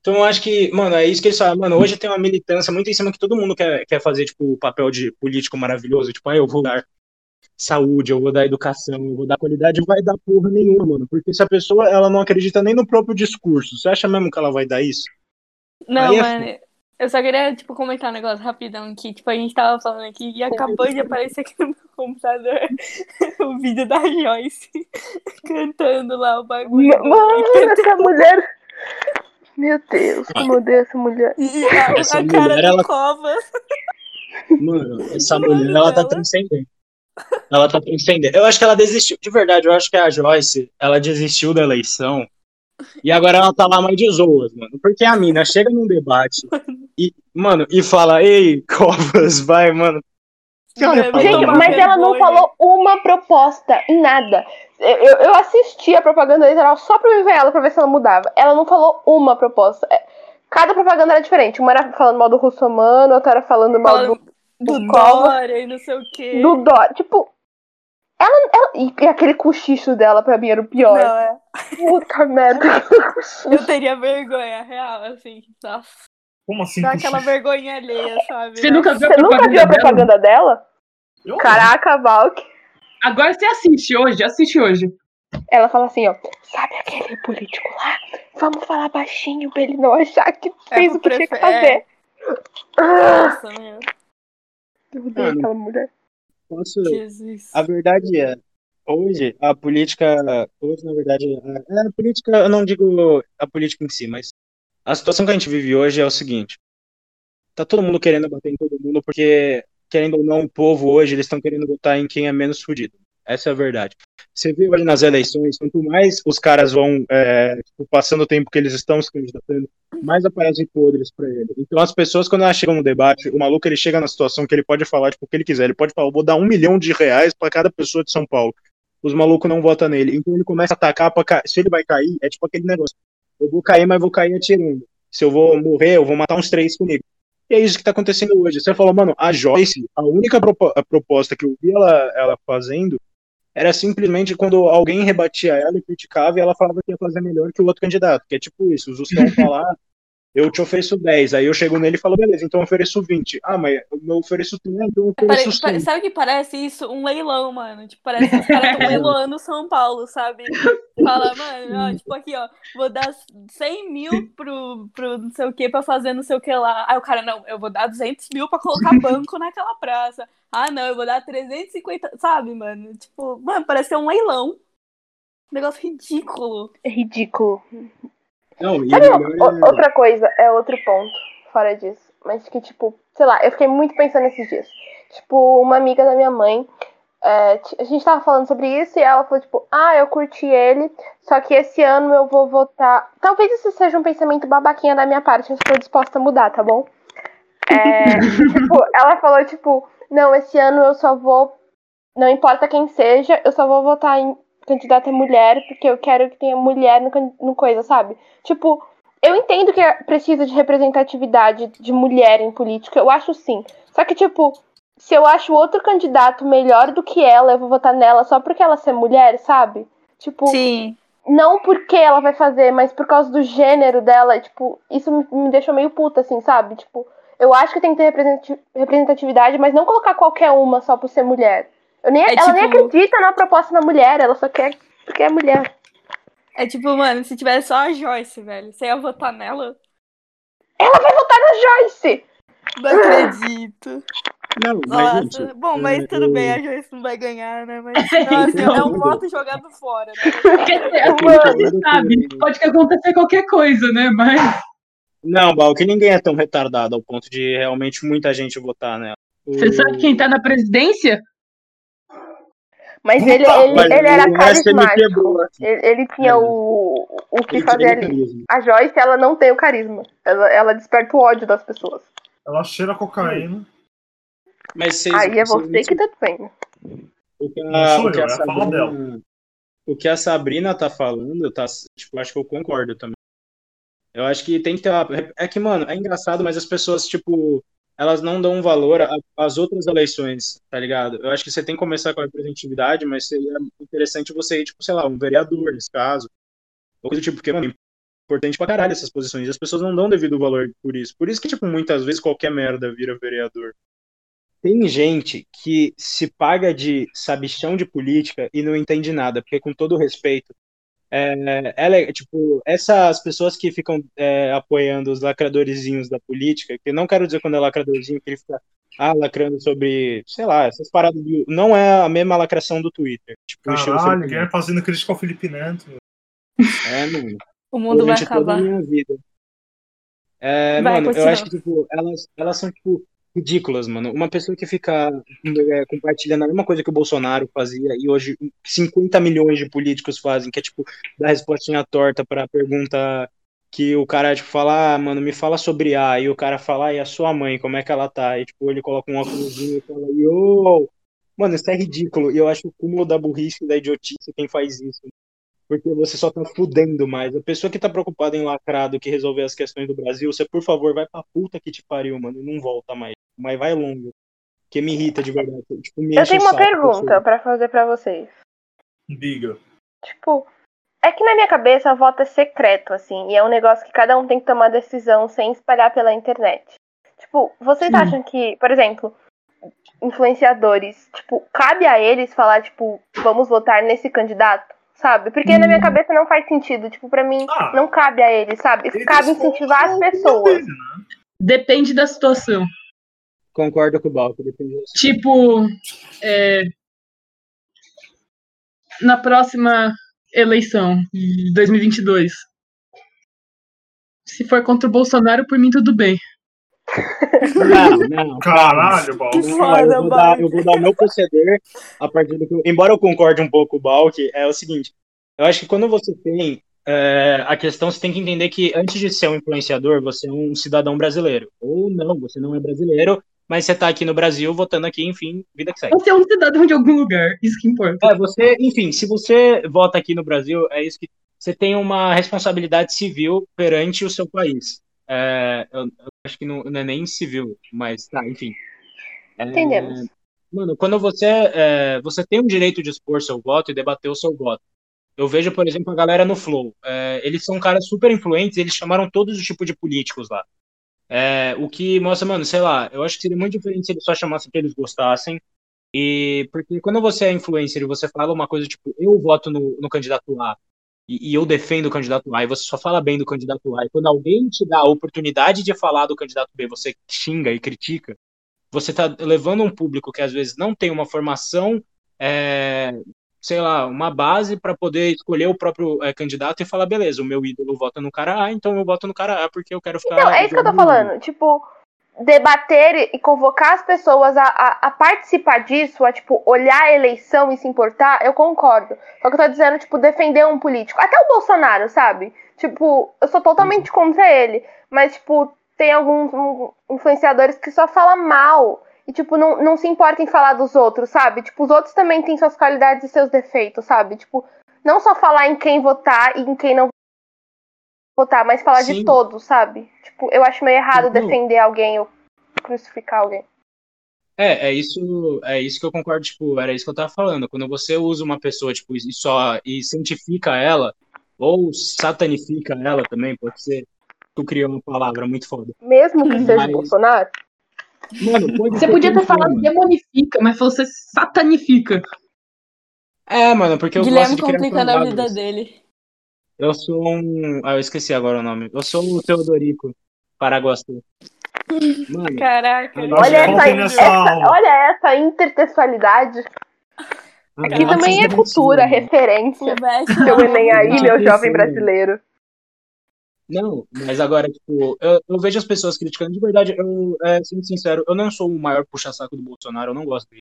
Então eu acho que, mano, é isso que eles falam. Mano, hoje tem uma militância muito em cima que todo mundo quer, quer fazer, tipo, o papel de político maravilhoso. Tipo, ah, eu vou dar saúde, eu vou dar educação, eu vou dar qualidade, vai dar porra nenhuma, mano. Porque se a pessoa, ela não acredita nem no próprio discurso, você acha mesmo que ela vai dar isso? Não, Aí é mano. Eu só queria, tipo, comentar um negócio rapidão que, tipo, a gente tava falando aqui e acabou de aparecer aqui no meu computador o vídeo da Joyce cantando lá o bagulho. Mano, essa mulher. Meu Deus, como eu odeio essa mulher. E a, Essa a cara mulher, ela- Covas. Mano, essa mulher, ela tá transcendendo. Ela tá transcendendo. Eu acho que ela desistiu, de verdade, eu acho que a Joyce, ela desistiu da eleição e agora ela tá lá mais de zoas, mano. Porque a mina chega num debate e, mano, e fala, ei, Covas, vai, mano. Gente, mas ela não falou uma proposta em nada. Eu, eu- eu assisti a propaganda eleitoral só pra me ver ela, pra ver se ela mudava. Ela não falou uma proposta. É, Cada propaganda era diferente. Uma era falando mal do russomano, outra era falando mal do, do do Covas. Dória e não sei o quê. do dó. Tipo, ela, ela- e, aquele cochicho dela pra mim era o pior. Não, é. Puta merda. Eu teria vergonha, real, assim. Nossa, Como assim? dá aquela vergonha alheia, sabe? Você nunca viu a Você nunca propaganda viu a dela? propaganda dela? Eu não. Caraca, Valk. Agora você assiste hoje, assiste hoje. Ela fala assim, ó. Sabe aquele político lá? Vamos falar baixinho pra ele não achar que É fez pro o que tinha que é. fazer. Ah, Nossa, meu. eu odeio Mano. aquela mulher. Posso... Jesus. A verdade é, hoje a política, hoje na verdade, a, a política, eu não digo a política em si, mas a situação que a gente vive hoje é o seguinte: tá todo mundo querendo bater em todo mundo porque, querendo ou não, o povo hoje eles estão querendo votar em quem é menos fudido. Essa é a verdade. Você vê hoje nas eleições, quanto mais os caras vão é, tipo, passando o tempo que eles estão se candidatando, mais aparecem podres pra ele. Então as pessoas, quando elas chegam no debate, o maluco ele chega na situação que ele pode falar tipo, o que ele quiser. Ele pode falar, vou dar um milhão de reais pra cada pessoa de São Paulo. Os malucos não votam nele. Então ele começa a atacar ca... Se ele vai cair, é tipo aquele negócio. Eu vou cair, mas vou cair atirando. Se eu vou morrer, eu vou matar uns três comigo. E é isso que tá acontecendo hoje. Você falou, mano, a Joyce, a única proposta que eu vi ela, ela fazendo era simplesmente quando alguém rebatia ela e criticava e ela falava que ia fazer melhor que o outro candidato. Que é tipo isso, os Justão falar, eu te ofereço 10, aí eu chego nele e falo, beleza, então eu ofereço 20. Ah, mas eu ofereço 30, então eu Pare- ofereço pare- 100. sabe o que parece isso? Um leilão, mano. Tipo, parece que os caras estão leiloando São Paulo, sabe? Fala, mano, ó, tipo aqui, ó, vou dar 100 mil pro, pro não sei o que pra fazer não sei o que lá. Aí o cara, não, eu vou dar 200 mil pra colocar banco naquela praça. Ah, não, eu vou dar 350, sabe, mano? Tipo, mano, parece que é um leilão. Negócio ridículo. É ridículo. Não, e Sabe melhor outra coisa, é outro ponto, fora disso. Mas que, tipo, sei lá, eu fiquei muito pensando nesses dias. Tipo, uma amiga da minha mãe, é, a gente tava falando sobre isso e ela falou, tipo, ah, eu curti ele, só que esse ano eu vou votar. Talvez isso seja um pensamento babaquinha da minha parte, eu estou disposta a mudar, tá bom? É, tipo, ela falou, tipo, não, esse ano eu só vou. Não importa quem seja, eu só vou votar em candidata mulher, porque eu quero que tenha mulher no, no coisa, sabe? Tipo, eu entendo que precisa de representatividade de mulher em política, eu acho sim. Só que, tipo, se eu acho outro candidato melhor do que ela, eu vou votar nela só porque ela ser mulher, sabe? Tipo, Sim. não porque ela vai fazer, mas por causa do gênero dela, tipo, isso me, me deixou meio puta, assim, sabe? Tipo, eu acho que tem que ter representati- representatividade, mas não colocar qualquer uma só por ser mulher. Eu nem, É ela nem tipo- acredita na proposta da mulher, ela só quer porque é mulher. É tipo, mano, se tivesse só a Joyce, velho, você ia votar nela? Ela vai votar na Joyce! Não acredito. Não, mas, Nossa, gente, bom, mas é, tudo eu- bem, a Joyce não vai ganhar, né? Mas não, assim, é um voto jogado fora, né? Assim, nunca se sabe. Pode acontecer qualquer coisa, né? Mas Não, Bal, que ninguém é tão retardado ao ponto de realmente muita gente votar nela. O- você sabe quem tá na presidência? Mas Puta, ele, ele, mas ele era carismático. quebrou, assim. Ele, ele tinha É. o, o que Ele fazer ali. carisma. A Joyce, ela não tem o carisma. Ela, ela desperta o ódio das pessoas. Ela cheira cocaína. Mas vocês, Aí é vocês você que tá dizendo. O que Não a, sou o que eu, a é a fala Sabrina, o que a Sabrina tá falando, tá, tipo, acho que eu concordo também. Eu acho que tem que ter uma, é que, mano, é engraçado, mas as pessoas, tipo, elas não dão valor a- às outras eleições, tá ligado? Eu acho que você tem que começar com a representatividade, mas seria interessante você ir, tipo, sei lá, um vereador, nesse caso, ou coisa do tipo, porque, mano, é importante pra caralho essas posições, e as pessoas não dão devido valor por isso. Por isso que, tipo, muitas vezes qualquer merda vira vereador. Tem gente que se paga de sabichão de política e não entende nada, porque com todo respeito, é, ela é, tipo, essas pessoas que ficam é, apoiando os lacradorzinhos da política, que eu não quero dizer quando é lacradorzinho, que ele fica ah, lacrando sobre, sei lá, essas paradas, do, não é a mesma lacração do Twitter. Tipo, Caralho, ninguém fazendo crítica ao Felipe Neto. É, mano O mundo vai acabar. minha vida. É, Vai, mano, eu acho que, tipo, elas, elas são, tipo, ridículas, mano. Uma pessoa que fica é, compartilhando a mesma coisa que o Bolsonaro fazia e hoje 50 milhões de políticos fazem, que é, tipo, dar respostinha torta pra pergunta que o cara, tipo, fala, ah, mano, me fala sobre A, e o cara fala, ah, e a sua mãe, como é que ela tá? E, tipo, ele coloca um óculos e fala, yo! Mano, isso é ridículo, e eu acho o cúmulo da burrice e da idiotice quem faz isso. Porque você só tá fudendo mais. A pessoa que tá preocupada em lacrar do que resolver as questões do Brasil, você, por favor, vai pra puta que te pariu, mano, e não volta mais. Mas vai longo. Que me irrita de verdade. Tipo, me Eu tenho o uma saco, pergunta pra fazer pra vocês. Diga. Tipo, é que na minha cabeça voto é secreto, assim, e é um negócio que cada um tem que tomar decisão sem espalhar pela internet. Tipo, vocês Sim. acham que, por exemplo, influenciadores, tipo, cabe a eles falar, tipo, vamos votar nesse candidato? Sabe? Porque na minha Hum. cabeça não faz sentido. Tipo, pra mim, Ah. não cabe a eles, sabe? Cabe incentivar as pessoas. né? Depende da situação. Concordo com o Balco, depende Tipo, é, na próxima eleição de 2022, se for contra o Bolsonaro, por mim tudo bem. Não, não. Caralho, Baldo. Eu eu, vou dar, eu vou dar o meu proceder a partir do que. Embora eu concorde um pouco com o Balk, é o seguinte: eu acho que quando você tem é, a questão, você tem que entender que antes de ser um influenciador, você é um cidadão brasileiro. Ou não, você não é brasileiro, mas você tá aqui no Brasil votando aqui, enfim, vida que segue. Você é um cidadão de algum lugar, isso que importa. É, você, enfim, se você vota aqui no Brasil, é isso que você tem uma responsabilidade civil perante o seu país. É, eu, eu acho que não, não é nem civil, mas tá, enfim. É, Entendemos. Mano, quando você, é, você tem o direito de expor seu voto e debater o seu voto. Eu vejo, por exemplo, a galera no Flow. É, eles são caras super influentes, eles chamaram todos os tipos de políticos lá. É, o que mostra, mano, sei lá, eu acho que seria muito diferente se eles só chamassem que eles gostassem. E porque quando você é influencer e você fala uma coisa tipo, eu voto no, no candidato A e, e eu defendo o candidato A, e você só fala bem do candidato A, e quando alguém te dá a oportunidade de falar do candidato B, você xinga e critica, você tá levando um público que às vezes não tem uma formação, é, sei lá, uma base para poder escolher o próprio é, candidato e falar, beleza, o meu ídolo vota no cara A, então eu voto no cara A porque eu quero ficar. Então, é isso que eu tô falando. Tipo, debater e convocar as pessoas a, a, a participar disso, a, tipo, olhar a eleição e se importar, eu concordo. Só que eu tô dizendo, tipo, defender um político. Até o Bolsonaro, sabe? Tipo, eu sou totalmente contra ele. Mas, tipo, tem alguns um, influenciadores que só falam mal. E, tipo, não, não se importa em falar dos outros, sabe? Tipo, os outros também têm suas qualidades e seus defeitos, sabe? Tipo, não só falar em quem votar e em quem não votar, mas falar de Sim. todos, sabe? Tipo, eu acho meio errado Não. defender alguém ou crucificar alguém. É, é isso, é isso que eu concordo, tipo, era isso que eu tava falando. Quando você usa uma pessoa, tipo, e só e cientifica ela, ou satanifica ela também, pode ser. Tu criou uma palavra muito foda. Mesmo que seja Mas- Bolsonaro. Mano, Você podia ter falado mano. demonifica, mas você satanifica. É, mano, porque eu Guilherme gosto de complicando a vida dele. Eu sou um. Ah, eu esqueci agora o nome. Eu sou o Teodorico Paraguaçu. Mano, Caraca. Olha essa, essa- olha essa intertextualidade. Aqui nossa, também é cultura, referência. Seu Enem aí, meu jovem isso, brasileiro. Não, mas agora, tipo, eu, eu vejo as pessoas criticando, de verdade, eu, é, sendo sincero, eu não sou o maior puxa-saco do Bolsonaro, eu não gosto dele.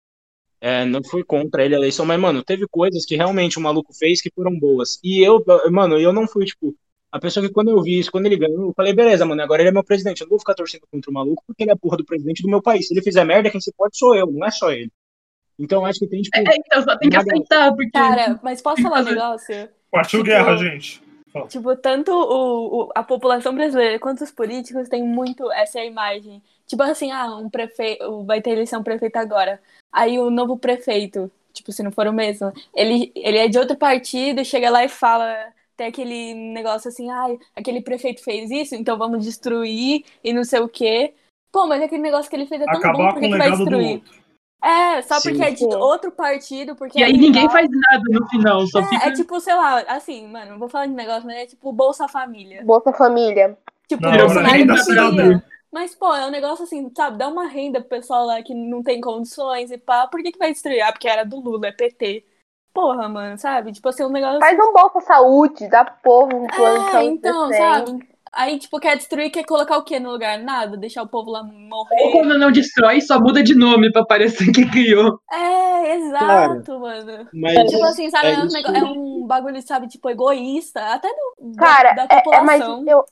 É, não fui contra ele a eleição, mas, mano, teve coisas que realmente o maluco fez que foram boas. E eu, mano, eu não fui, tipo, a pessoa que quando eu vi isso, quando ele ganhou, eu falei, beleza, mano, agora ele é meu presidente, eu não vou ficar torcendo contra o maluco porque ele é a porra do presidente do meu país. Se ele fizer merda, quem se pode sou eu, não é só ele. Então, acho que tem, tipo, É, então, só tem que aceitar, porque. Cara, mas posso falar um negócio? Partiu Tipo, guerra, gente. Tipo, tanto o, o- a população brasileira quanto os políticos têm muito essa imagem. Tipo assim, ah, um prefeito. Vai ter eleição prefeito agora. Aí o novo prefeito, tipo, se não for o mesmo, ele, ele é de outro partido e chega lá e fala. Tem aquele negócio assim, ai, aquele prefeito fez isso, então vamos destruir e não sei o quê. Pô, mas aquele negócio que ele fez é tão bom, Acabar por com que, vai destruir? É, só Sim. porque é de Sim. outro partido, porque E é aí ninguém legal. faz nada no final, só É, fica. é tipo, sei lá, assim, mano, não vou falar de negócio, mas é tipo Bolsa Família. Bolsa Família. Tipo, Não, Bolsonaro não queria. Mas, pô, é um negócio assim, sabe? Dá uma renda pro pessoal lá que não tem condições e pá. Por que, que vai destruir? Ah, porque era do Lula, é PT. Porra, mano, sabe? Tipo assim, um negócio. Faz um Bolsa Saúde, dá pro povo um plano de É, saúde então, decente. sabe? Aí, tipo, quer destruir, quer colocar o quê no lugar? Nada, deixar o povo lá Ou morrer. quando não destrói, só muda de nome pra parecer que criou. É, exato, mano. Mas Tipo assim, sabe, é é, um é um bagulho, sabe, tipo, egoísta, até do, da, Cara, da é, é, mas população. eu,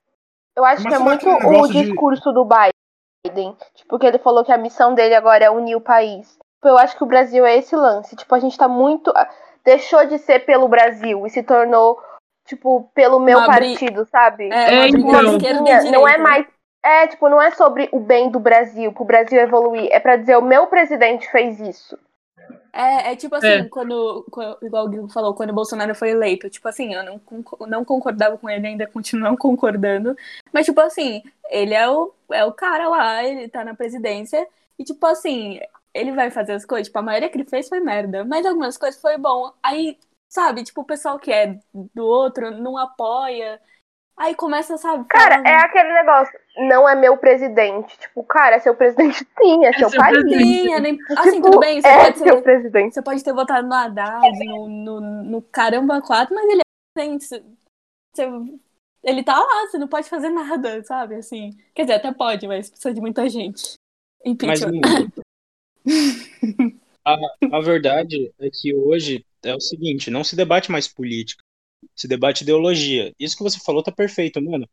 eu acho Mas que é muito que é o negócio de- discurso do Biden. Tipo, que ele falou que a missão dele agora é unir o país. Tipo, Eu acho que o Brasil é esse lance. Tipo, a gente tá muito. Deixou de ser pelo Brasil e se tornou, tipo, pelo meu Uma bri- partido, sabe? É, É, então. não é mais. É, tipo, não é sobre o bem do Brasil, pro Brasil evoluir. É pra dizer, o meu presidente fez isso. É, é tipo assim, É. Quando, quando- igual o Guilherme falou, quando o Bolsonaro foi eleito, tipo assim, eu não, não concordava com ele, ainda continuo não concordando, mas tipo assim, ele é o, é o cara lá, ele tá na presidência, e tipo assim, ele vai fazer as coisas, tipo, a maioria que ele fez foi merda, mas algumas coisas foi bom. Aí, sabe, tipo, o pessoal que é do outro não apoia, aí começa, sabe, Cara, falando- é aquele negócio. Não é meu presidente. Tipo, cara, é seu presidente sim, é, seu seu país. Sim, é nem- assim, Tipo, tudo bem, você é pode ser seu presidente. Você pode ter votado no Haddad, no, no, no Caramba 4, mas ele é presidente. Você- ele tá lá, você não pode fazer nada, sabe? Assim. Quer dizer, até pode, mas precisa de muita gente. Mas, Impeachment. mano, a, a verdade é que hoje é o seguinte, não se debate mais política, se debate ideologia. Isso que você falou tá perfeito, mano.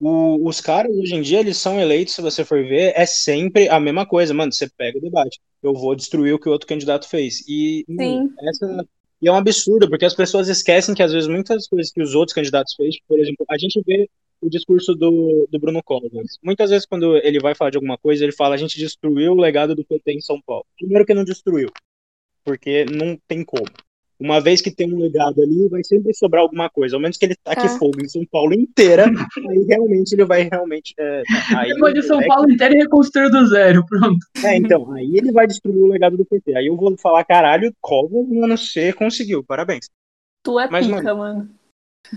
O- os caras hoje em dia, eles são eleitos, se você for ver, é sempre a mesma coisa, mano. Você pega o debate, eu vou destruir o que o outro candidato fez. E, mano, essa e é um absurdo, porque as pessoas esquecem que às vezes muitas coisas que os outros candidatos fez, por exemplo, a gente vê o discurso do, do Bruno Covas. Muitas vezes, quando ele vai falar de alguma coisa, ele fala: a gente destruiu o legado do PT em São Paulo. Primeiro, que não destruiu, porque não tem como. Uma vez que tem um legado ali, vai sempre sobrar alguma coisa. Ao menos que ele taque É. fogo em São Paulo inteira, aí realmente ele vai realmente. É, aí, Depois de São é, Paulo inteiro e reconstruir do zero, pronto. é, então, aí ele vai destruir o legado do PT. Aí eu vou falar: caralho, Covas, mano, você conseguiu, parabéns. Tu é Mas, pica, mano.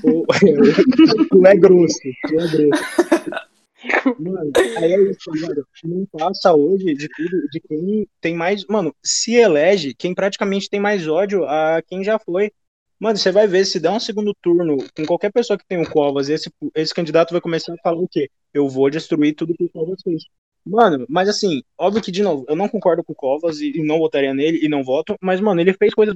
O- tu é grosso, tu é grosso. Mano, aí é isso, mano. Não passa hoje de tudo, de quem tem mais. Mano, se elege quem praticamente tem mais ódio a quem já foi. Mano, você vai ver, se der um segundo turno com qualquer pessoa que tem o Covas, esse, esse candidato vai começar a falar o quê? Eu vou destruir tudo que o Covas fez. Mano, mas assim, óbvio que, de novo, eu não concordo com o Covas e, e não votaria nele e não voto, mas, mano, ele fez coisas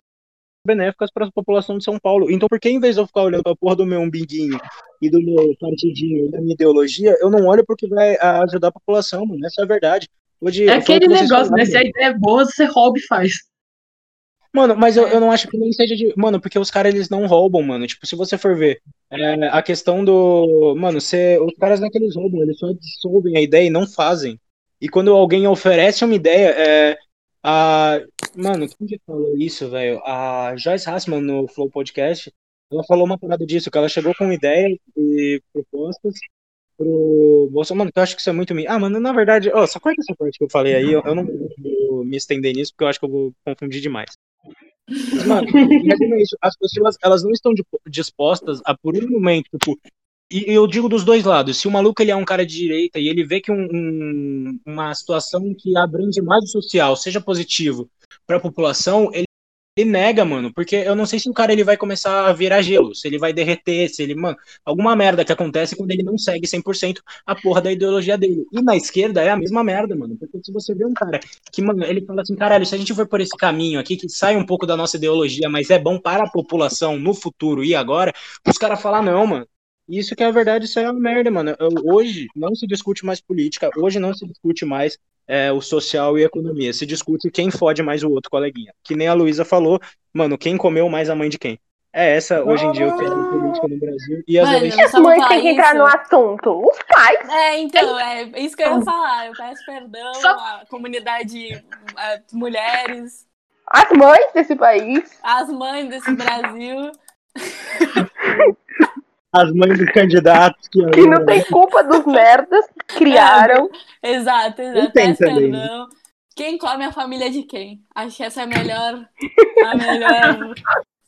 benéficas para a população de São Paulo. Então, por que em vez de eu ficar olhando pra porra do meu umbiguinho e do meu partidinho e da minha ideologia, eu não olho porque vai ajudar a população, mano? Essa é a verdade. Hoje, É aquele negócio, né? Se a ideia é boa, você rouba e faz. Mano, mas eu, eu não acho que nem seja de. Mano, porque os caras eles não roubam, mano. Tipo, se você for ver, é, a questão do. Mano, você, os caras não é que eles roubam, eles só dissolvem a ideia e não fazem. E quando alguém oferece uma ideia, é. A... Mano, quem que falou isso, velho? A Joyce Hassman no Flow Podcast, ela falou uma parada disso, que ela chegou com ideia e propostas pro Bolsonaro. Mano, que eu acho que isso é muito. Ah, mano, na verdade, ó, só corta essa parte que eu falei aí, eu, eu não vou me estender nisso, porque eu acho que eu vou confundir demais. Mas, mano, isso. As pessoas, elas não estão di- dispostas a, por um momento, tipo, e eu digo dos dois lados. Se o maluco ele é um cara de direita e ele vê que um- um- uma situação que abrange mais o social seja positivo para a população, ele, ele nega, mano. Porque eu não sei se o cara ele vai começar a virar gelo, se ele vai derreter, se ele, mano, alguma merda que acontece quando ele não segue 100% a porra da ideologia dele. E na esquerda é a mesma merda, mano. Porque se você vê um cara que, mano, ele fala assim, caralho, se a gente for por esse caminho aqui, que sai um pouco da nossa ideologia, mas é bom para a população no futuro e agora, os caras falam, não, mano. Isso que é a verdade, isso é uma merda, mano. Hoje não se discute mais política, hoje não se discute mais é, o social e a economia. Se discute quem fode mais o outro coleguinha. Que nem a Luísa falou, mano, quem comeu mais a mãe de quem? É essa, hoje em dia, o que é a política no Brasil. E as Mano. As mães têm que entrar isso. no assunto. Os pais. É, então, é isso que eu ia falar. Eu peço perdão Só- à comunidade, às mulheres, As mães desse país. às mães desse Brasil. As mães dos candidatos que, Que não tem culpa dos merdas que criaram. Exato, exato. tem Peço também, perdão. Quem come a família de quem? Acho que essa é a melhor. A melhor.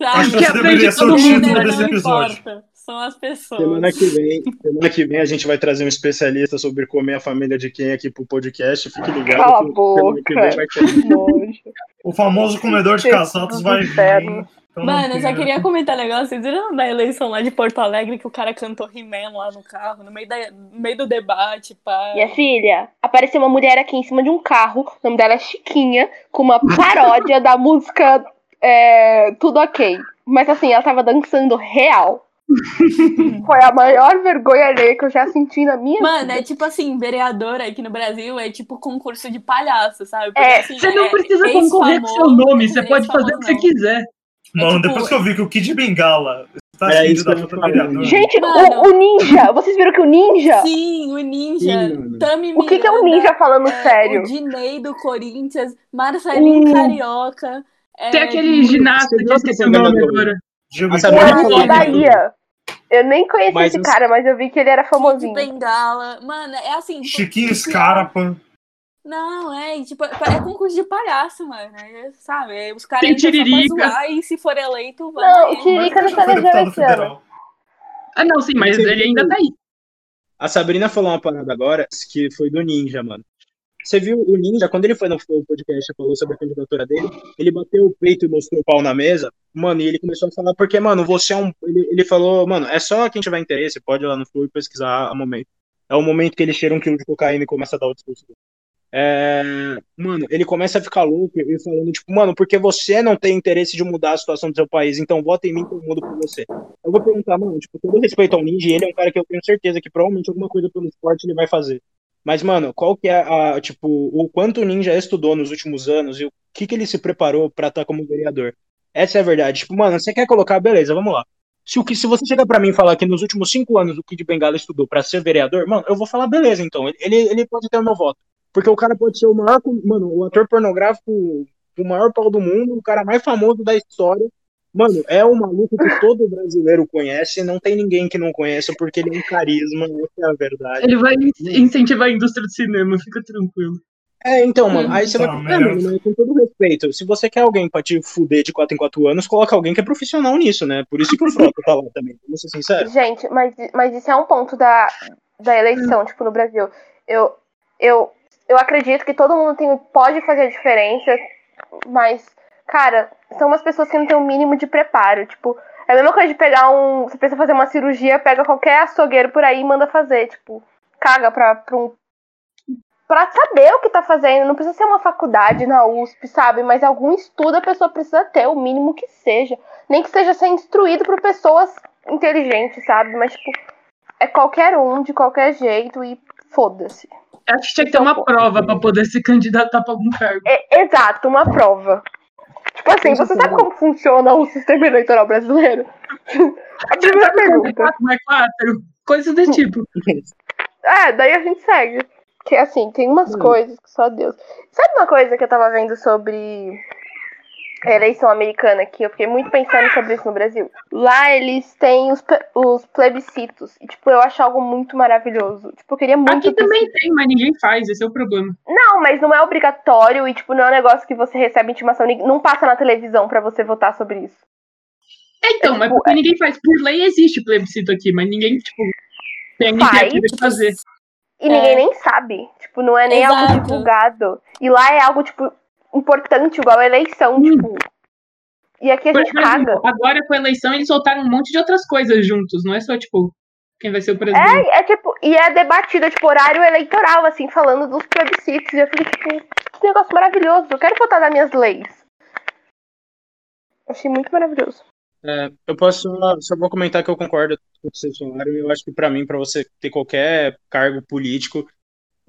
Acho Sabe? que esse deveria ser o título Não desse episódio. importa. São as pessoas. Semana que vem, semana que vem a gente vai trazer um especialista sobre comer a família de quem aqui pro podcast. Fique ligado. Cala a que semana que vem boca. vai ter. Nojo. O famoso comedor de Esse caçatos vai vir inferno. Então, Mano, eu só tem- queria comentar um negócio. Vocês viram da eleição lá de Porto Alegre que o cara cantou He-Man lá no carro, no meio, da, no meio do debate, pá. Minha filha, apareceu uma mulher aqui em cima de um carro, o nome dela é Chiquinha, com uma paródia da música é, Tudo Ok. Mas assim, ela tava dançando real. Foi a maior vergonha alheia que eu já senti na minha Mano, vida. é tipo assim, vereador aqui no Brasil é tipo concurso de palhaço, sabe? Porque, É, assim, Você não é precisa concorrer com seu nome, você pode fazer o que você quiser. Mano, tipo- depois que eu vi que o Kid Bengala está É isso que eu ia candidato a falar. vereador. Gente, o, o ninja, vocês viram que o ninja? Sim, o Ninja, Sim. Tami O que, que é um Miranda, ninja falando é, sério? O Dinei do Corinthians, Marcelinho Uh. Carioca. é, Tem aquele ginasta que eu esqueci o nome propaganda do- agora. Diego Ah, O eu da Bahia. Eu nem conheci Mas esse os- cara, mas eu vi que ele era Kid famosinho. Bengala. Mano, é assim. Chiquinho tipo, Scarpa. Não, é tipo, é concurso de palhaço, mano. é, sabe? é, Os caras entram só pra zoar e se for eleito, vai. Não, o Tiririca não tá ano. federal. Ah, não, sim, mas ele ainda tá aí. A Sabrina falou uma parada agora que foi do Ninja, mano. Você viu o Ninja, quando ele foi no podcast e falou sobre a candidatura dele, ele bateu o peito e mostrou o pau na mesa, mano, e ele começou a falar, porque, mano, você é um. Ele, ele falou, mano, é só quem tiver interesse, pode ir lá no Flow e pesquisar a momento. É o momento que ele cheira um quilo de cocaína e começa a dar o discurso. dele. É, mano, ele começa a ficar louco e falando, tipo, mano, porque você não tem interesse de mudar a situação do seu país, então vota em mim que eu mudo por você. Eu vou perguntar, mano, tipo, todo respeito ao Ninja, ele é um cara que eu tenho certeza que provavelmente alguma coisa pelo esporte ele vai fazer. Mas, mano, qual que é a, tipo, o quanto o Ninja estudou nos últimos anos e o que que ele se preparou pra estar como vereador? Essa é a verdade. Tipo, mano, você quer colocar, beleza, vamos lá. Se, o que, se você chegar pra mim e falar que nos últimos cinco anos o Kid Bengala estudou pra ser vereador, mano, eu vou falar, beleza, então. Ele, ele pode ter o meu voto. Porque o cara pode ser o maior, mano, o ator pornográfico, o maior pau do mundo, o cara mais famoso da história. Mano, é um maluco que todo brasileiro conhece, não tem ninguém que não conheça, porque ele é um carisma, essa é a verdade. Ele vai in- incentivar a indústria do cinema, fica tranquilo. É, então, mano, aí você Tá, vai. É, mano, mas com todo respeito, se você quer alguém pra te fuder de 4 em 4 anos, coloca alguém que é profissional nisso, né? Por isso que o Frota tá lá também, vamos ser sinceros. Gente, mas, mas isso é um ponto da, da eleição, tipo, no Brasil. Eu, eu, eu acredito que todo mundo tem, pode fazer a diferença, mas, cara, são umas pessoas que não têm o mínimo de preparo. Tipo, é a mesma coisa de pegar um. Você precisa fazer uma cirurgia, pega qualquer açougueiro por aí e manda fazer. Tipo, caga pra, pra um. Pra saber o que tá fazendo, não precisa ser uma faculdade na USP, sabe? Mas algum estudo a pessoa precisa ter, o mínimo que seja. Nem que seja ser instruído por pessoas inteligentes, sabe? Mas, tipo, é qualquer um, de qualquer jeito, e foda-se. Acho que tinha que ter uma prova pra poder se candidatar pra algum cargo. É, exato, uma prova. Tipo assim, você sabe como funciona o sistema eleitoral brasileiro? A primeira pergunta. 4 mais 4, coisas desse tipo. É, daí a gente segue. Que assim, tem umas Hum. coisas que só Deus. Sabe uma coisa que eu tava vendo sobre eleição americana que eu fiquei muito pensando sobre isso no Brasil? Lá eles têm os, os plebiscitos. E, tipo, eu acho algo muito maravilhoso. Tipo, eu queria muito. Aqui também tem, mas ninguém faz, esse é o problema. Não, mas não é obrigatório e, tipo, não é um negócio que você recebe intimação. Não passa na televisão pra você votar sobre isso. É, então, mas tipo, porque ninguém faz. Por lei existe plebiscito aqui, mas ninguém, tipo, tem a Faz, iniciativa de fazer. E É. ninguém nem sabe. Tipo, não é nem algo Exato. divulgado. E lá é algo, tipo, importante, igual a eleição, Hum. tipo. E aqui a Por gente exemplo, caga. agora com a eleição eles soltaram um monte de outras coisas juntos, não é só, tipo, quem vai ser o presidente. É, é tipo, e é debatido, tipo, horário eleitoral, assim, falando dos plebiscitos. E eu falei, tipo, que negócio maravilhoso. Eu quero votar nas minhas leis. Achei muito maravilhoso. É, eu posso só, vou comentar que eu concordo com o que vocês falaram. Eu acho que pra mim, pra você ter qualquer cargo político,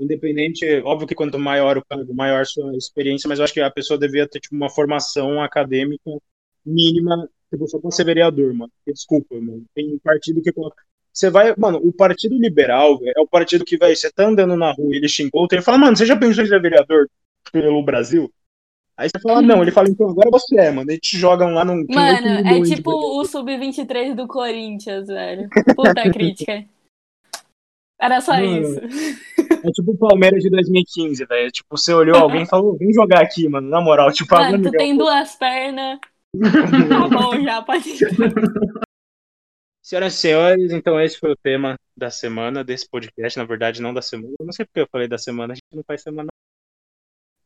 independente, óbvio que quanto maior o cargo, maior a sua experiência, mas eu acho que a pessoa devia ter tipo, uma formação acadêmica mínima, tipo, só pra ser vereador, mano. Desculpa, mano. Tem partido que coloca. Você vai, mano, o Partido Liberal velho, é o partido que vai, você tá andando na rua e ele xingou, ele fala, mano, você já pensou em ser vereador pelo Brasil? Aí você fala, não, ele fala, então agora você é, mano. Eles te jogam lá num. oito Mano, é tipo o Sub-23 do Corinthians, velho. Puta crítica. Era só Mano, isso. É tipo o Palmeiras de 2015, velho. Tipo, você olhou alguém e falou, vem jogar aqui, mano. Na moral, tipo, Mano, tu tem duas pernas. Tá bom já, pode. Senhoras e senhores, então esse foi o tema da semana, desse podcast, na verdade, não da semana. Eu não sei porque eu falei da semana, a gente não faz semana.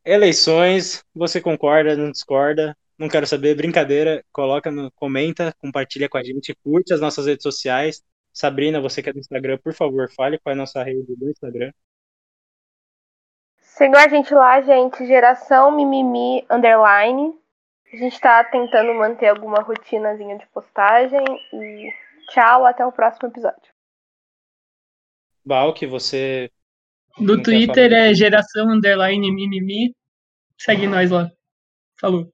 Eleições, você concorda, não discorda? não quero saber, brincadeira, coloca no, comenta, compartilha com a gente, curte as nossas redes sociais. Sabrina, você que é do Instagram, por favor, fale qual é a nossa rede do Instagram. Sigam a gente lá, gente, geração mimimi underline. A gente tá tentando manter alguma rotinazinha de postagem e tchau, até o próximo episódio. Que você quer Twitter é geração underline mimimi. Segue nós lá. Falou.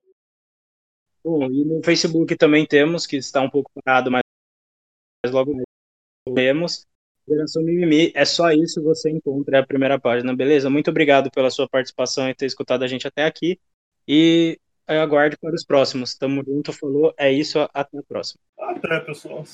Bom, e no Facebook também temos, que está um pouco parado, mas mas logo mais temos. Geração Mimimi, é só isso, você encontra a primeira página, beleza? Muito obrigado pela sua participação e ter escutado a gente até aqui. E eu aguardo para os próximos. Tamo junto, falou, é isso, até a próxima. Até, pessoal.